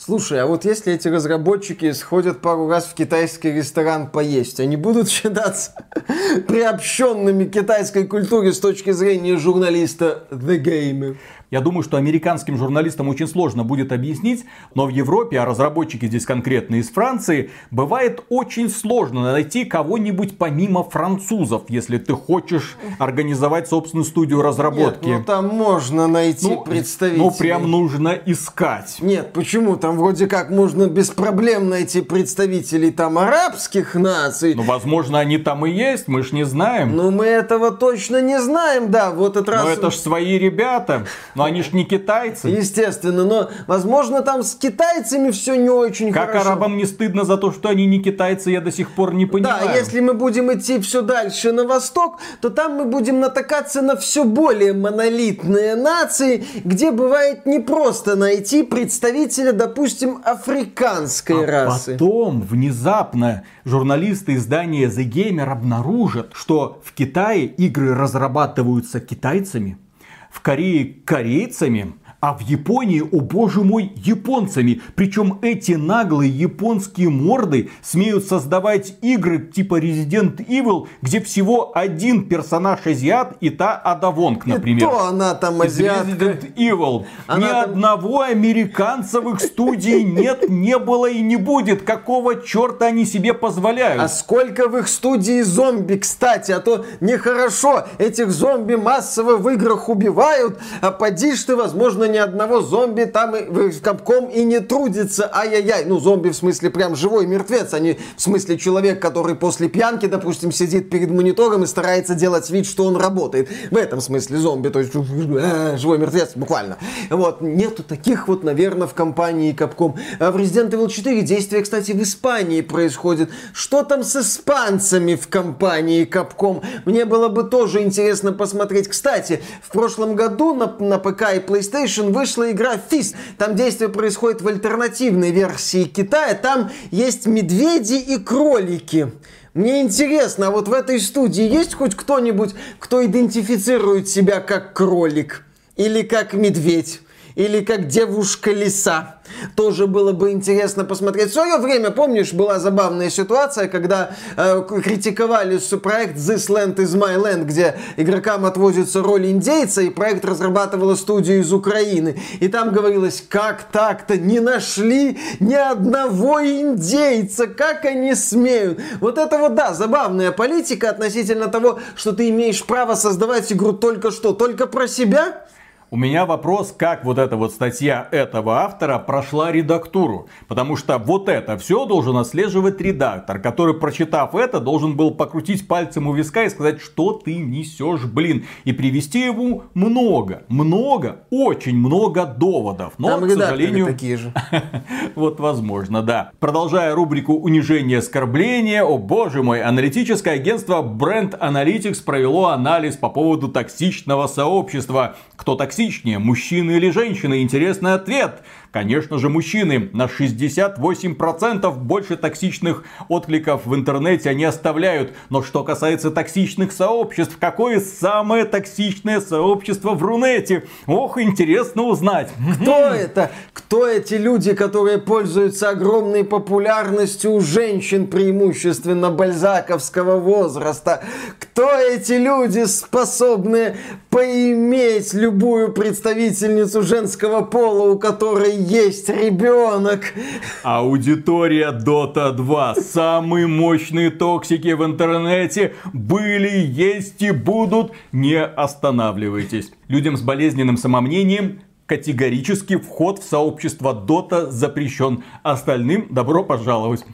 Слушай, а вот если эти разработчики сходят пару раз в китайский ресторан поесть, они будут считаться приобщенными китайской культуре с точки зрения журналиста The Gamer? Я думаю, что американским журналистам очень сложно будет объяснить, но в Европе, а разработчики здесь конкретно из Франции, бывает очень сложно найти кого-нибудь помимо французов, если ты хочешь организовать собственную студию разработки. Нет, ну там можно найти ну, представителей. Ну прям нужно искать. Нет, почему? Там вроде как можно без проблем найти представителей там арабских наций. Ну возможно они там и есть, мы ж не знаем. Ну мы этого точно не знаем, да, вот этот раз. Но это ж свои ребята. Но но они ж не китайцы. Естественно, но, возможно, там с китайцами все не очень как хорошо. Как арабам не стыдно за то, что они не китайцы, я до сих пор не понимаю. Да, если мы будем идти все дальше на восток, то там мы будем натыкаться на все более монолитные нации, где бывает непросто найти представителя, допустим, африканской а расы. потом внезапно журналисты издания The Gamer обнаружат, что в Китае игры разрабатываются китайцами, в Корее корейцами, а в Японии, о боже мой, японцами. Причем эти наглые японские морды смеют создавать игры типа Resident Evil, где всего один персонаж азиат и та Адавонг, например. И то она там азиатка. Resident Evil. Она Ни там... одного американцевых студий нет, не было и не будет. Какого черта они себе позволяют? А сколько в их студии зомби, кстати, а то нехорошо. Этих зомби массово в играх убивают, а поди ты, возможно, ни одного зомби там и, в Капком и не трудится. Ай-яй-яй. Ну, зомби в смысле прям живой мертвец, а не в смысле человек, который после пьянки, допустим, сидит перед монитором и старается делать вид, что он работает. В этом смысле зомби, то есть э, живой мертвец буквально. Вот. Нету таких вот, наверное, в компании Капком. А в Resident Evil 4 действие, кстати, в Испании происходит. Что там с испанцами в компании Капком? Мне было бы тоже интересно посмотреть. Кстати, в прошлом году на, на ПК и PlayStation вышла игра Fist. Там действие происходит в альтернативной версии Китая. Там есть медведи и кролики. Мне интересно, а вот в этой студии есть хоть кто-нибудь, кто идентифицирует себя как кролик? Или как медведь? Или как девушка-лиса? тоже было бы интересно посмотреть. В свое время, помнишь, была забавная ситуация, когда э, критиковали проект This Land is My Land, где игрокам отвозится роль индейца, и проект разрабатывала студия из Украины. И там говорилось, как так-то не нашли ни одного индейца, как они смеют. Вот это вот, да, забавная политика относительно того, что ты имеешь право создавать игру только что, только про себя, у меня вопрос, как вот эта вот статья этого автора прошла редактуру. Потому что вот это все должен отслеживать редактор, который, прочитав это, должен был покрутить пальцем у виска и сказать, что ты несешь, блин. И привести ему много, много, очень много доводов. Но, Там к сожалению... такие же. (laughs) вот возможно, да. Продолжая рубрику унижение и оскорбление, о боже мой, аналитическое агентство Brand Analytics провело анализ по поводу токсичного сообщества. Кто токсичный? Токсичнее, мужчины или женщины? Интересный ответ. Конечно же, мужчины. На 68% больше токсичных откликов в интернете они оставляют. Но что касается токсичных сообществ, какое самое токсичное сообщество в Рунете? Ох, интересно узнать. Кто это? Кто эти люди, которые пользуются огромной популярностью у женщин, преимущественно бальзаковского возраста? Кто эти люди, способные поиметь любую представительницу женского пола, у которой есть ребенок. Аудитория Dota 2. Самые мощные токсики в интернете были, есть и будут. Не останавливайтесь. Людям с болезненным самомнением категорически вход в сообщество Дота запрещен. Остальным добро пожаловать.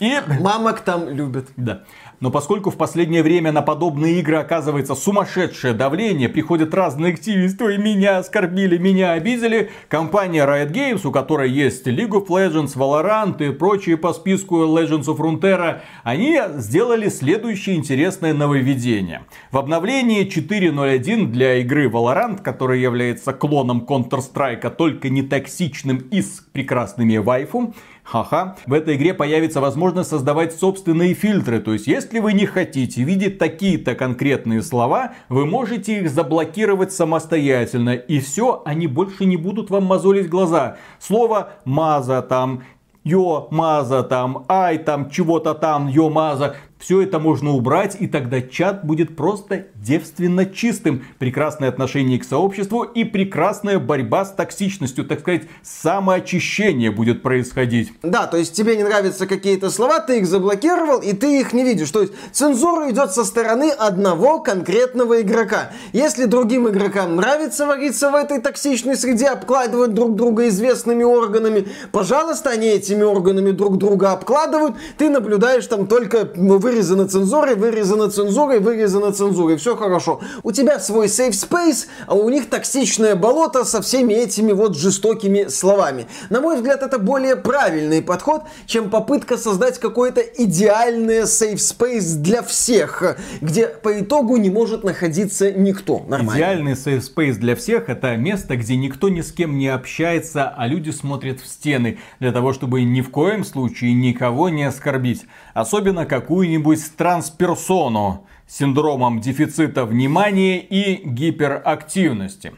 И... Мамок там любят. Да. Но поскольку в последнее время на подобные игры оказывается сумасшедшее давление, приходят разные активисты, ой, меня оскорбили, меня обидели, компания Riot Games, у которой есть League of Legends, Valorant и прочие по списку Legends of Runeterra, они сделали следующее интересное нововведение. В обновлении 4.0.1 для игры Valorant, которая является клоном Counter-Strike, только не токсичным и с прекрасными вайфу, Ха-ха. В этой игре появится возможность создавать собственные фильтры. То есть, если вы не хотите видеть такие-то конкретные слова, вы можете их заблокировать самостоятельно. И все, они больше не будут вам мозолить глаза. Слово «маза» там, «ё», «маза» там, «ай» там, чего-то там, «ё», «маза». Все это можно убрать, и тогда чат будет просто девственно чистым. Прекрасное отношение к сообществу и прекрасная борьба с токсичностью. Так сказать, самоочищение будет происходить. Да, то есть тебе не нравятся какие-то слова, ты их заблокировал, и ты их не видишь. То есть цензура идет со стороны одного конкретного игрока. Если другим игрокам нравится вариться в этой токсичной среде, обкладывать друг друга известными органами, пожалуйста, они этими органами друг друга обкладывают, ты наблюдаешь там только вы вырезано цензурой, вырезано цензурой, вырезано цензурой. Все хорошо. У тебя свой safe space, а у них токсичное болото со всеми этими вот жестокими словами. На мой взгляд, это более правильный подход, чем попытка создать какое-то идеальное safe space для всех, где по итогу не может находиться никто. Нормально. Идеальный safe space для всех это место, где никто ни с кем не общается, а люди смотрят в стены, для того, чтобы ни в коем случае никого не оскорбить. Особенно какую-нибудь трансперсону с синдромом дефицита внимания и гиперактивности.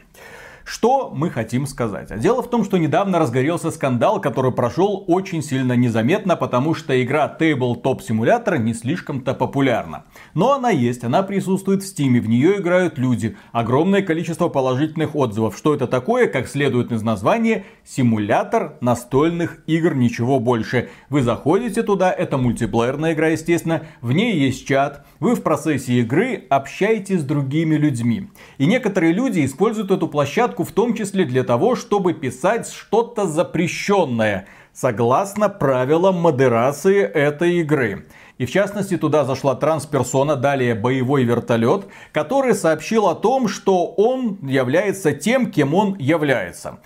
Что мы хотим сказать? А дело в том, что недавно разгорелся скандал, который прошел очень сильно незаметно, потому что игра Tabletop Simulator не слишком-то популярна. Но она есть, она присутствует в Steam, в нее играют люди. Огромное количество положительных отзывов. Что это такое? Как следует из названия, симулятор настольных игр, ничего больше. Вы заходите туда, это мультиплеерная игра, естественно, в ней есть чат, вы в процессе игры общаетесь с другими людьми. И некоторые люди используют эту площадку площадку в том числе для того, чтобы писать что-то запрещенное, согласно правилам модерации этой игры. И в частности туда зашла трансперсона, далее боевой вертолет, который сообщил о том, что он является тем, кем он является.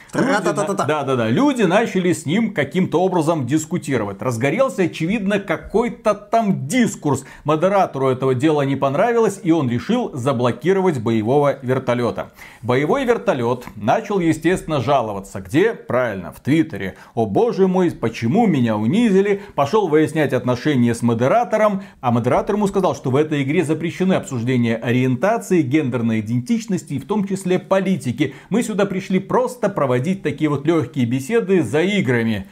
Да-да-да. Люди начали с ним каким-то образом дискутировать. Разгорелся, очевидно, какой-то там дискурс. Модератору этого дела не понравилось, и он решил заблокировать боевого вертолета. Боевой вертолет начал, естественно, жаловаться. Где? Правильно, в Твиттере. О боже мой, почему меня унизили? Пошел выяснять отношения с модератором модератором, а модератор ему сказал, что в этой игре запрещены обсуждение ориентации, гендерной идентичности и в том числе политики. Мы сюда пришли просто проводить такие вот легкие беседы за играми.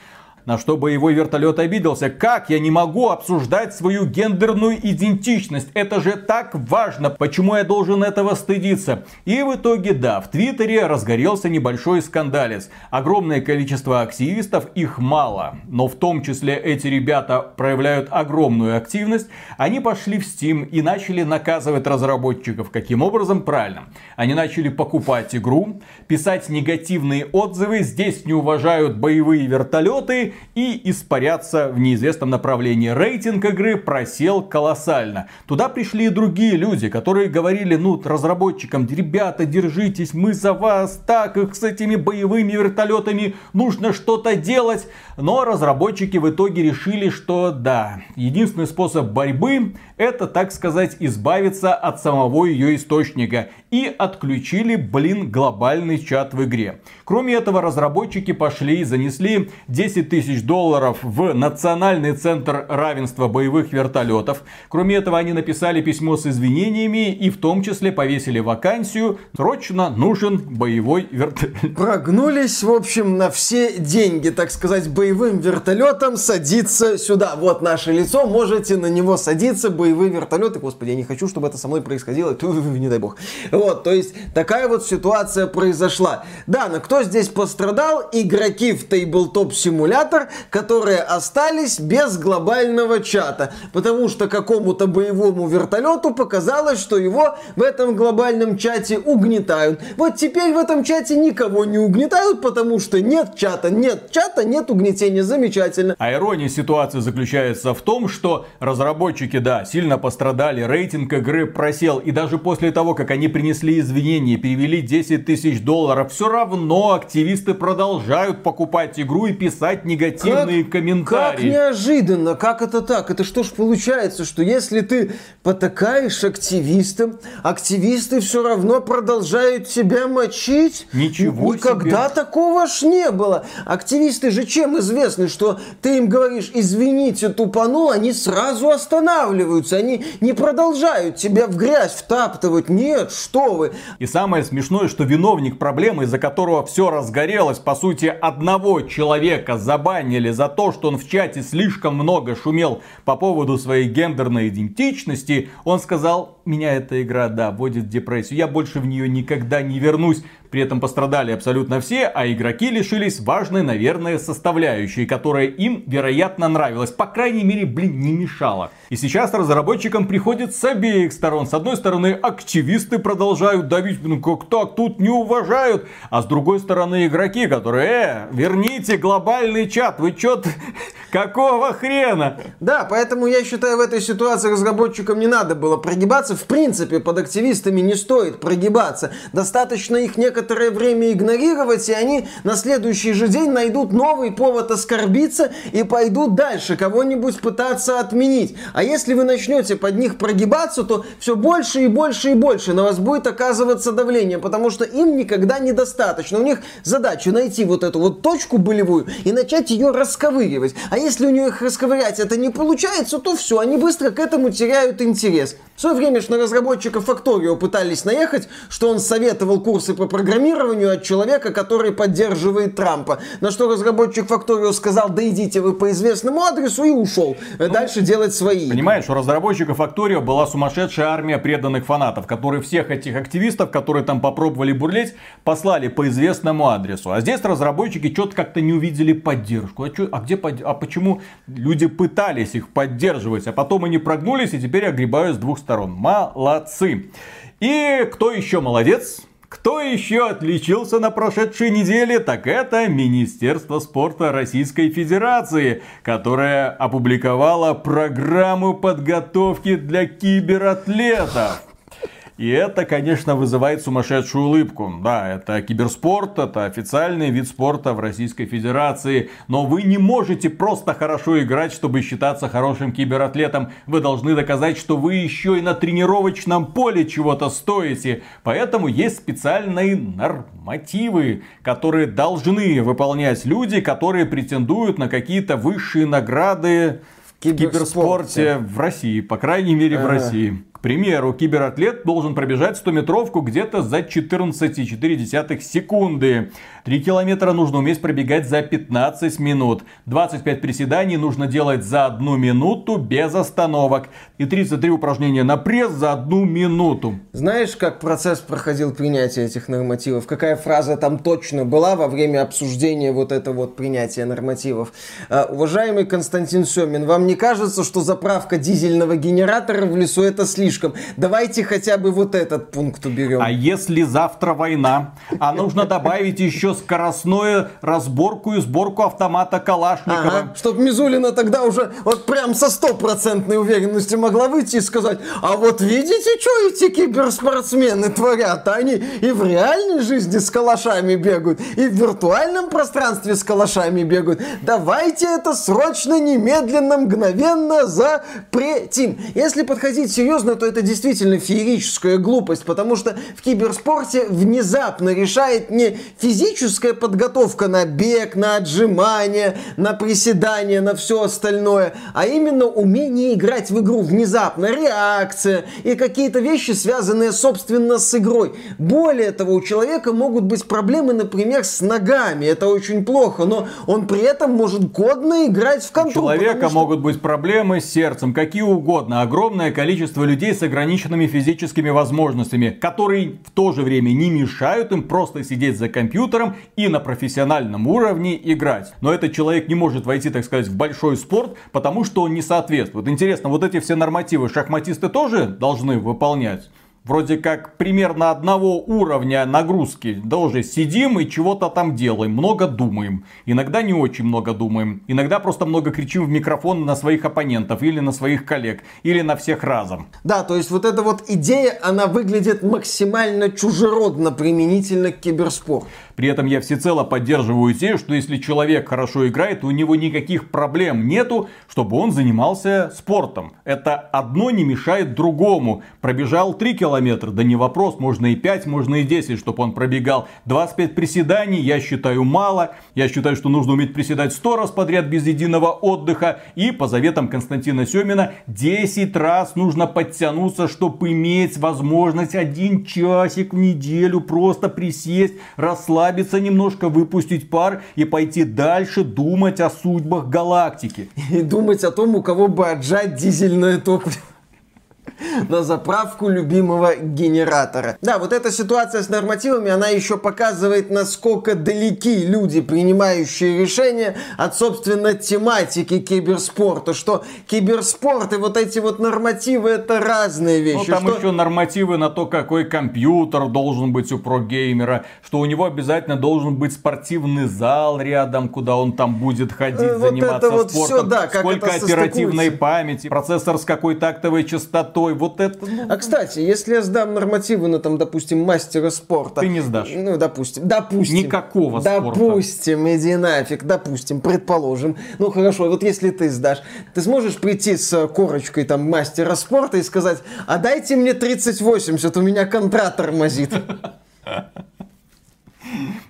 На что боевой вертолет обиделся. Как я не могу обсуждать свою гендерную идентичность? Это же так важно. Почему я должен этого стыдиться? И в итоге, да, в Твиттере разгорелся небольшой скандалец. Огромное количество активистов, их мало. Но в том числе эти ребята проявляют огромную активность. Они пошли в Steam и начали наказывать разработчиков. Каким образом? Правильно. Они начали покупать игру, писать негативные отзывы. Здесь не уважают боевые вертолеты и испаряться в неизвестном направлении. Рейтинг игры просел колоссально. Туда пришли и другие люди, которые говорили, ну, разработчикам, ребята, держитесь, мы за вас, так, их с этими боевыми вертолетами нужно что-то делать. Но разработчики в итоге решили, что да, единственный способ борьбы это, так сказать, избавиться от самого ее источника. И отключили, блин, глобальный чат в игре. Кроме этого, разработчики пошли и занесли 10 тысяч долларов в Национальный центр равенства боевых вертолетов. Кроме этого, они написали письмо с извинениями и в том числе повесили вакансию «Срочно нужен боевой вертолет». Прогнулись, в общем, на все деньги, так сказать, боевым вертолетом садиться сюда. Вот наше лицо, можете на него садиться, боевые вертолеты, господи, я не хочу, чтобы это со мной происходило, не дай бог. Вот, то есть такая вот ситуация произошла. Да, но кто здесь пострадал? Игроки в Tabletop симулятор, которые остались без глобального чата, потому что какому-то боевому вертолету показалось, что его в этом глобальном чате угнетают. Вот теперь в этом чате никого не угнетают, потому что нет чата, нет чата, нет угнетения. Замечательно. А ирония ситуации заключается в том, что разработчики, да, сильно пострадали, рейтинг игры просел, и даже после того, как они принесли извинения, перевели 10 тысяч долларов, все равно активисты продолжают покупать игру и писать негативные как, комментарии. Как неожиданно, как это так? Это что ж получается, что если ты потакаешь активистам, активисты все равно продолжают тебя мочить? Ничего Никогда себе. такого ж не было. Активисты же чем известны, что ты им говоришь, извините, тупанул, они сразу останавливаются они не продолжают тебя в грязь втаптывать. Нет, что вы. И самое смешное, что виновник проблемы, из-за которого все разгорелось, по сути, одного человека забанили за то, что он в чате слишком много шумел по поводу своей гендерной идентичности, он сказал, меня эта игра, да, вводит в депрессию, я больше в нее никогда не вернусь. При этом пострадали абсолютно все, а игроки лишились важной, наверное, составляющей, которая им, вероятно, нравилась. По крайней мере, блин, не мешала. И сейчас разработчикам приходит с обеих сторон. С одной стороны, активисты продолжают давить, ну как так, тут не уважают. А с другой стороны, игроки, которые, э, верните глобальный чат, вы чё Какого хрена? Да, поэтому я считаю, в этой ситуации разработчикам не надо было прогибаться. В принципе, под активистами не стоит прогибаться. Достаточно их некоторое время игнорировать, и они на следующий же день найдут новый повод оскорбиться и пойдут дальше, кого-нибудь пытаться отменить. А если вы начнете под них прогибаться, то все больше и больше и больше на вас будет оказываться давление, потому что им никогда недостаточно. У них задача найти вот эту вот точку болевую и начать ее расковыривать. А если у них расковырять это не получается, то все, они быстро к этому теряют интерес. В свое время что на разработчика Factorio пытались наехать, что он советовал курсы по программированию от человека, который поддерживает Трампа. На что разработчик Factorio сказал, да идите вы по известному адресу и ушел. Ну, Дальше делать свои. Понимаешь, у разработчика Factorio была сумасшедшая армия преданных фанатов, которые всех этих активистов, которые там попробовали бурлеть, послали по известному адресу. А здесь разработчики что-то как-то не увидели поддержку. А, чё, а где под... а почему люди пытались их поддерживать, а потом они прогнулись и теперь огребают с двух сторон. Молодцы. И кто еще молодец? Кто еще отличился на прошедшей неделе, так это Министерство спорта Российской Федерации, которое опубликовало программу подготовки для кибератлетов. И это, конечно, вызывает сумасшедшую улыбку. Да, это киберспорт, это официальный вид спорта в Российской Федерации. Но вы не можете просто хорошо играть, чтобы считаться хорошим кибератлетом. Вы должны доказать, что вы еще и на тренировочном поле чего-то стоите. Поэтому есть специальные нормативы, которые должны выполнять люди, которые претендуют на какие-то высшие награды в киберспорте в России, по крайней мере в России. Примеру, кибератлет должен пробежать 100-метровку где-то за 14,4 секунды. 3 километра нужно уметь пробегать за 15 минут. 25 приседаний нужно делать за 1 минуту без остановок. И 33 упражнения на пресс за 1 минуту. Знаешь, как процесс проходил принятия этих нормативов? Какая фраза там точно была во время обсуждения вот этого вот принятия нормативов? Uh, уважаемый Константин Семин, вам не кажется, что заправка дизельного генератора в лесу это слишком. Давайте хотя бы вот этот пункт уберем. А если завтра война, а нужно добавить (laughs) еще скоростную разборку и сборку автомата Калашникова. Ага, чтобы Мизулина тогда уже вот прям со стопроцентной уверенностью могла выйти и сказать, а вот видите, что эти киберспортсмены творят? Они и в реальной жизни с калашами бегают, и в виртуальном пространстве с калашами бегают. Давайте это срочно, немедленно, мгновенно запретим. Если подходить серьезно, то это действительно феерическая глупость, потому что в киберспорте внезапно решает не физическая подготовка на бег, на отжимания, на приседания, на все остальное, а именно умение играть в игру внезапно, реакция и какие-то вещи, связанные собственно с игрой. Более того, у человека могут быть проблемы, например, с ногами, это очень плохо, но он при этом может годно играть в контроль. У человека что... могут быть проблемы с сердцем, какие угодно. Огромное количество людей людей с ограниченными физическими возможностями, которые в то же время не мешают им просто сидеть за компьютером и на профессиональном уровне играть. Но этот человек не может войти, так сказать, в большой спорт, потому что он не соответствует. Интересно, вот эти все нормативы шахматисты тоже должны выполнять? вроде как примерно одного уровня нагрузки. Уже сидим и чего-то там делаем, много думаем. Иногда не очень много думаем. Иногда просто много кричим в микрофон на своих оппонентов или на своих коллег, или на всех разом. Да, то есть вот эта вот идея, она выглядит максимально чужеродно применительно к киберспорту. При этом я всецело поддерживаю идею, что если человек хорошо играет, у него никаких проблем нету, чтобы он занимался спортом. Это одно не мешает другому. Пробежал 3 километра, да не вопрос, можно и 5, можно и 10, чтобы он пробегал. 25 приседаний я считаю мало. Я считаю, что нужно уметь приседать 100 раз подряд без единого отдыха. И по заветам Константина Семина 10 раз нужно подтянуться, чтобы иметь возможность один часик в неделю просто присесть, расслабиться расслабиться немножко, выпустить пар и пойти дальше думать о судьбах галактики. (laughs) И думать о том, у кого бы отжать дизельное топливо на заправку любимого генератора. Да, вот эта ситуация с нормативами, она еще показывает, насколько далеки люди, принимающие решения от, собственно, тематики киберспорта, что киберспорт и вот эти вот нормативы это разные вещи. Ну, там что... еще нормативы на то, какой компьютер должен быть у прогеймера, что у него обязательно должен быть спортивный зал рядом, куда он там будет ходить, вот заниматься вот спортом. Все, да, как Сколько оперативной памяти, процессор с какой тактовой частотой, ой, вот это... Ну... А, кстати, если я сдам нормативы на, там, допустим, мастера спорта... Ты не сдашь. Ну, допустим. Допустим. Никакого допустим, спорта. Допустим, иди нафиг, допустим, предположим. Ну, хорошо, вот если ты сдашь, ты сможешь прийти с корочкой там мастера спорта и сказать, а дайте мне 3080, у меня контракт тормозит. (laughs)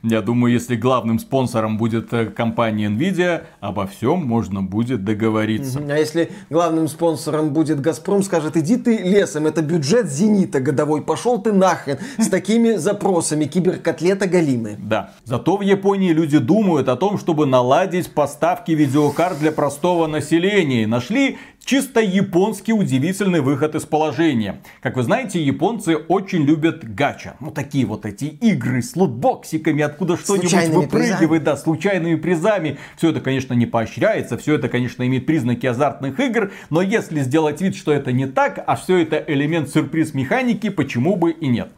Я думаю, если главным спонсором будет э, компания Nvidia, обо всем можно будет договориться. А если главным спонсором будет Газпром, скажет, иди ты лесом, это бюджет Зенита годовой, пошел ты нахрен с такими запросами, киберкотлета галимы. Да. Зато в Японии люди думают о том, чтобы наладить поставки видеокарт для простого населения. Нашли Чисто японский удивительный выход из положения. Как вы знаете, японцы очень любят гача. Ну, такие вот эти игры с лутбоксиками, откуда что-нибудь выпрыгивает, призами. да, случайными призами. Все это, конечно, не поощряется, все это, конечно, имеет признаки азартных игр, но если сделать вид, что это не так, а все это элемент сюрприз механики, почему бы и нет.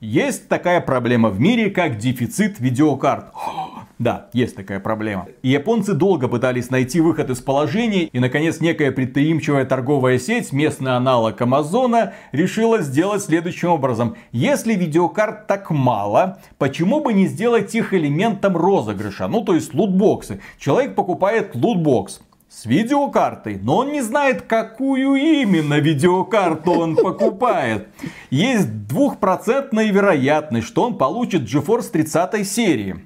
Есть такая проблема в мире, как дефицит видеокарт. (gasps) Да, есть такая проблема. И японцы долго пытались найти выход из положения, и наконец некая предприимчивая торговая сеть, местный аналог Амазона, решила сделать следующим образом. Если видеокарт так мало, почему бы не сделать их элементом розыгрыша? Ну, то есть лутбоксы. Человек покупает лутбокс с видеокартой, но он не знает, какую именно видеокарту он покупает. Есть двухпроцентная вероятность, что он получит GeForce 30 серии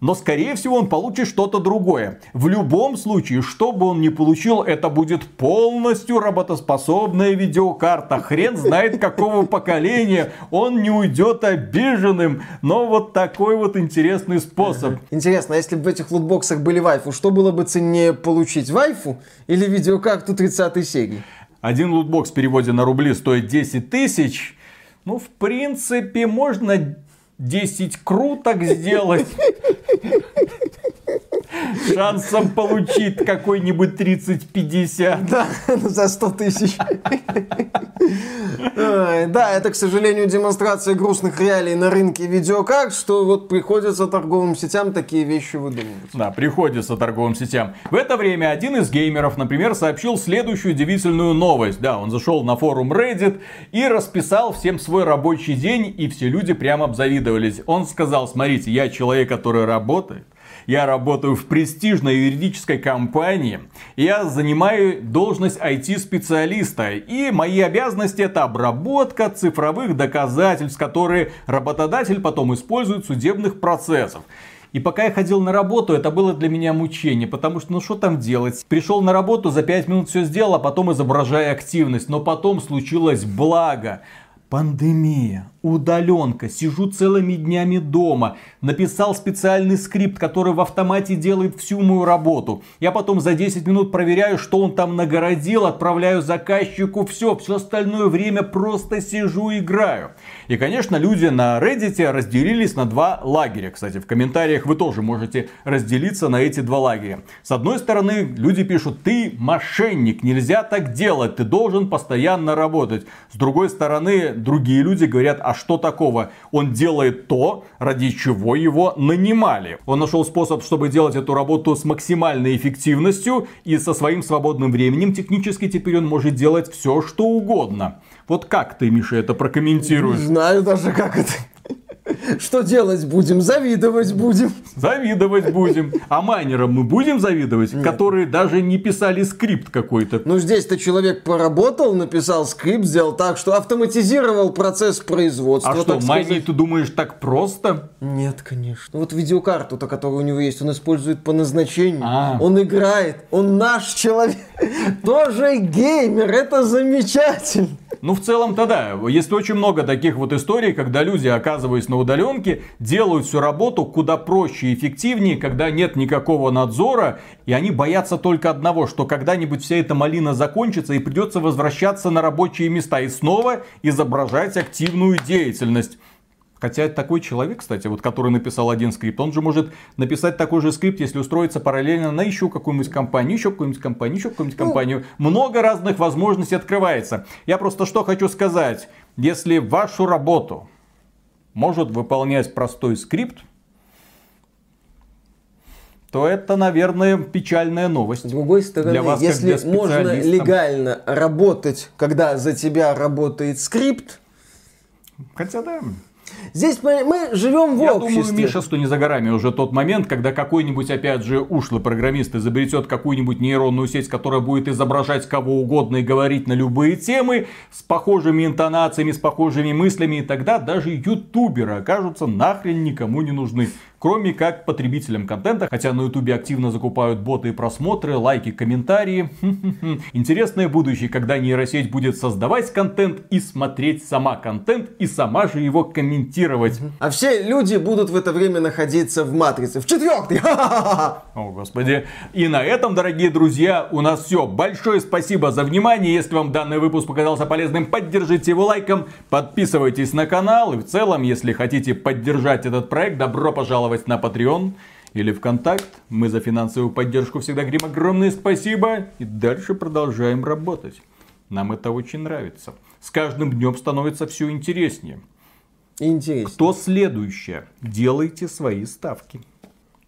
но скорее всего он получит что-то другое. В любом случае, что бы он ни получил, это будет полностью работоспособная видеокарта. Хрен знает какого поколения, он не уйдет обиженным. Но вот такой вот интересный способ. Интересно, а если бы в этих лутбоксах были вайфу, что было бы ценнее получить, вайфу или видеокарту 30 серии? Один лутбокс в переводе на рубли стоит 10 тысяч. Ну, в принципе, можно 10 круток сделать. Шансом получить какой-нибудь 30-50. Да, за 100 тысяч. Да, это, к сожалению, демонстрация грустных реалий на рынке видеокарт, что вот приходится торговым сетям такие вещи выдумывать. Да, приходится торговым сетям. В это время один из геймеров, например, сообщил следующую удивительную новость. Да, он зашел на форум Reddit и расписал всем свой рабочий день, и все люди прямо обзавидовались. Он сказал, смотрите, я человек, который работает, я работаю в престижной юридической компании. Я занимаю должность IT-специалиста. И мои обязанности это обработка цифровых доказательств, которые работодатель потом использует в судебных процессах. И пока я ходил на работу, это было для меня мучение, потому что ну что там делать? Пришел на работу, за 5 минут все сделал, а потом изображая активность. Но потом случилось благо. Пандемия, удаленка, сижу целыми днями дома, написал специальный скрипт, который в автомате делает всю мою работу. Я потом за 10 минут проверяю, что он там нагородил, отправляю заказчику, все, все остальное время просто сижу и играю. И, конечно, люди на Reddit разделились на два лагеря. Кстати, в комментариях вы тоже можете разделиться на эти два лагеря. С одной стороны, люди пишут, ты мошенник, нельзя так делать, ты должен постоянно работать. С другой стороны, другие люди говорят, а что такого? Он делает то, ради чего его нанимали. Он нашел способ, чтобы делать эту работу с максимальной эффективностью и со своим свободным временем. Технически теперь он может делать все, что угодно. Вот как ты, Миша, это прокомментируешь? Не знаю даже, как это. Что делать будем? Завидовать будем. Завидовать будем. А майнерам мы будем завидовать, Нет. которые даже не писали скрипт какой-то. Ну здесь-то человек поработал, написал скрипт, сделал так, что автоматизировал процесс производства. А что, майнить, ты думаешь, так просто? Нет, конечно. Вот видеокарту-то, которая у него есть, он использует по назначению. А. Он играет, он наш человек. (laughs) Тоже геймер, это замечательно. Ну, в целом-то да. Есть очень много таких вот историй, когда люди, оказываясь на удаленке, делают всю работу куда проще и эффективнее, когда нет никакого надзора, и они боятся только одного, что когда-нибудь вся эта малина закончится и придется возвращаться на рабочие места и снова изображать активную деятельность. Хотя такой человек, кстати, вот который написал один скрипт, он же может написать такой же скрипт, если устроиться параллельно на еще какую-нибудь компанию, еще какую-нибудь компанию, еще какую-нибудь ну, компанию. Много разных возможностей открывается. Я просто что хочу сказать. Если вашу работу может выполнять простой скрипт, то это, наверное, печальная новость. С другой стороны, для вас, если можно легально работать, когда за тебя работает скрипт, Хотя да. Здесь мы, мы живем в Я обществе. думаю, Миша, что не за горами уже тот момент, когда какой-нибудь, опять же, ушлый программист изобретет какую-нибудь нейронную сеть, которая будет изображать кого угодно и говорить на любые темы с похожими интонациями, с похожими мыслями, и тогда даже ютуберы окажутся нахрен никому не нужны кроме как потребителям контента, хотя на ютубе активно закупают боты и просмотры, лайки, комментарии. (laughs) Интересное будущее, когда нейросеть будет создавать контент и смотреть сама контент и сама же его комментировать. А все люди будут в это время находиться в матрице, в четвертый. (laughs) О, господи. И на этом, дорогие друзья, у нас все. Большое спасибо за внимание. Если вам данный выпуск показался полезным, поддержите его лайком, подписывайтесь на канал. И в целом, если хотите поддержать этот проект, добро пожаловать пожаловать на Patreon или ВКонтакт. Мы за финансовую поддержку всегда говорим огромное спасибо и дальше продолжаем работать. Нам это очень нравится. С каждым днем становится все интереснее. Интересно. Кто следующее? Делайте свои ставки.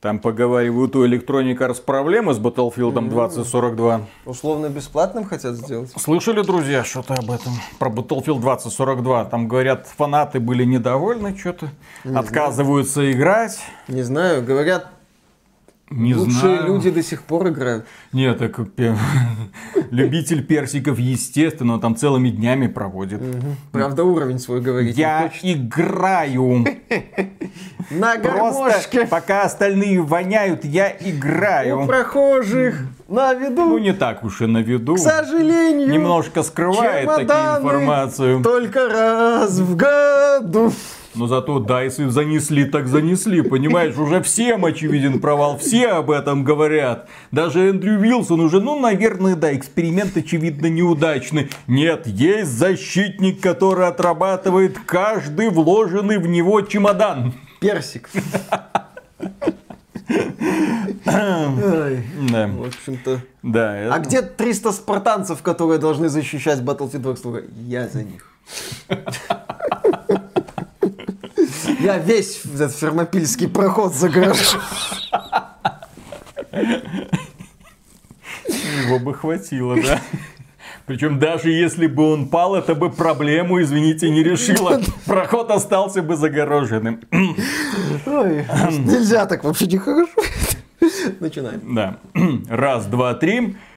Там поговаривают у Electronic Arts проблемы с Battlefield 2042. Условно бесплатным хотят сделать? Слышали, друзья, что-то об этом? Про Battlefield 2042. Там, говорят, фанаты были недовольны что-то. Отказываются играть. Не знаю, говорят, Не лучшие знаю. люди до сих пор играют. Нет, так (laughs) любитель персиков, естественно, он там целыми днями проводит. Правда, уровень свой говорить не Я играю. (laughs) На гармошке пока остальные воняют, я у играю. прохожих на Ну, виду. не так уж и на виду. К сожалению, Немножко скрывает чемоданы информацию. только раз в году. Но зато да, если занесли, так занесли. Понимаешь, уже всем очевиден провал. Все об этом говорят. Даже Эндрю Вилсон уже, ну, наверное, да, эксперимент очевидно неудачный. Нет, есть защитник, который отрабатывает каждый вложенный в него чемодан. Персик. Ой, Да, В общем-то. да. А где 300 спартанцев, которые должны защищать Battlefield 2042? Я за них. Я весь этот фермопильский проход загражу. Его бы хватило, да. Причем даже если бы он пал, это бы проблему, извините, не решило. Проход остался бы загороженным. Ой, нельзя так вообще нехорошо. Начинаем. Да. Раз, два, три.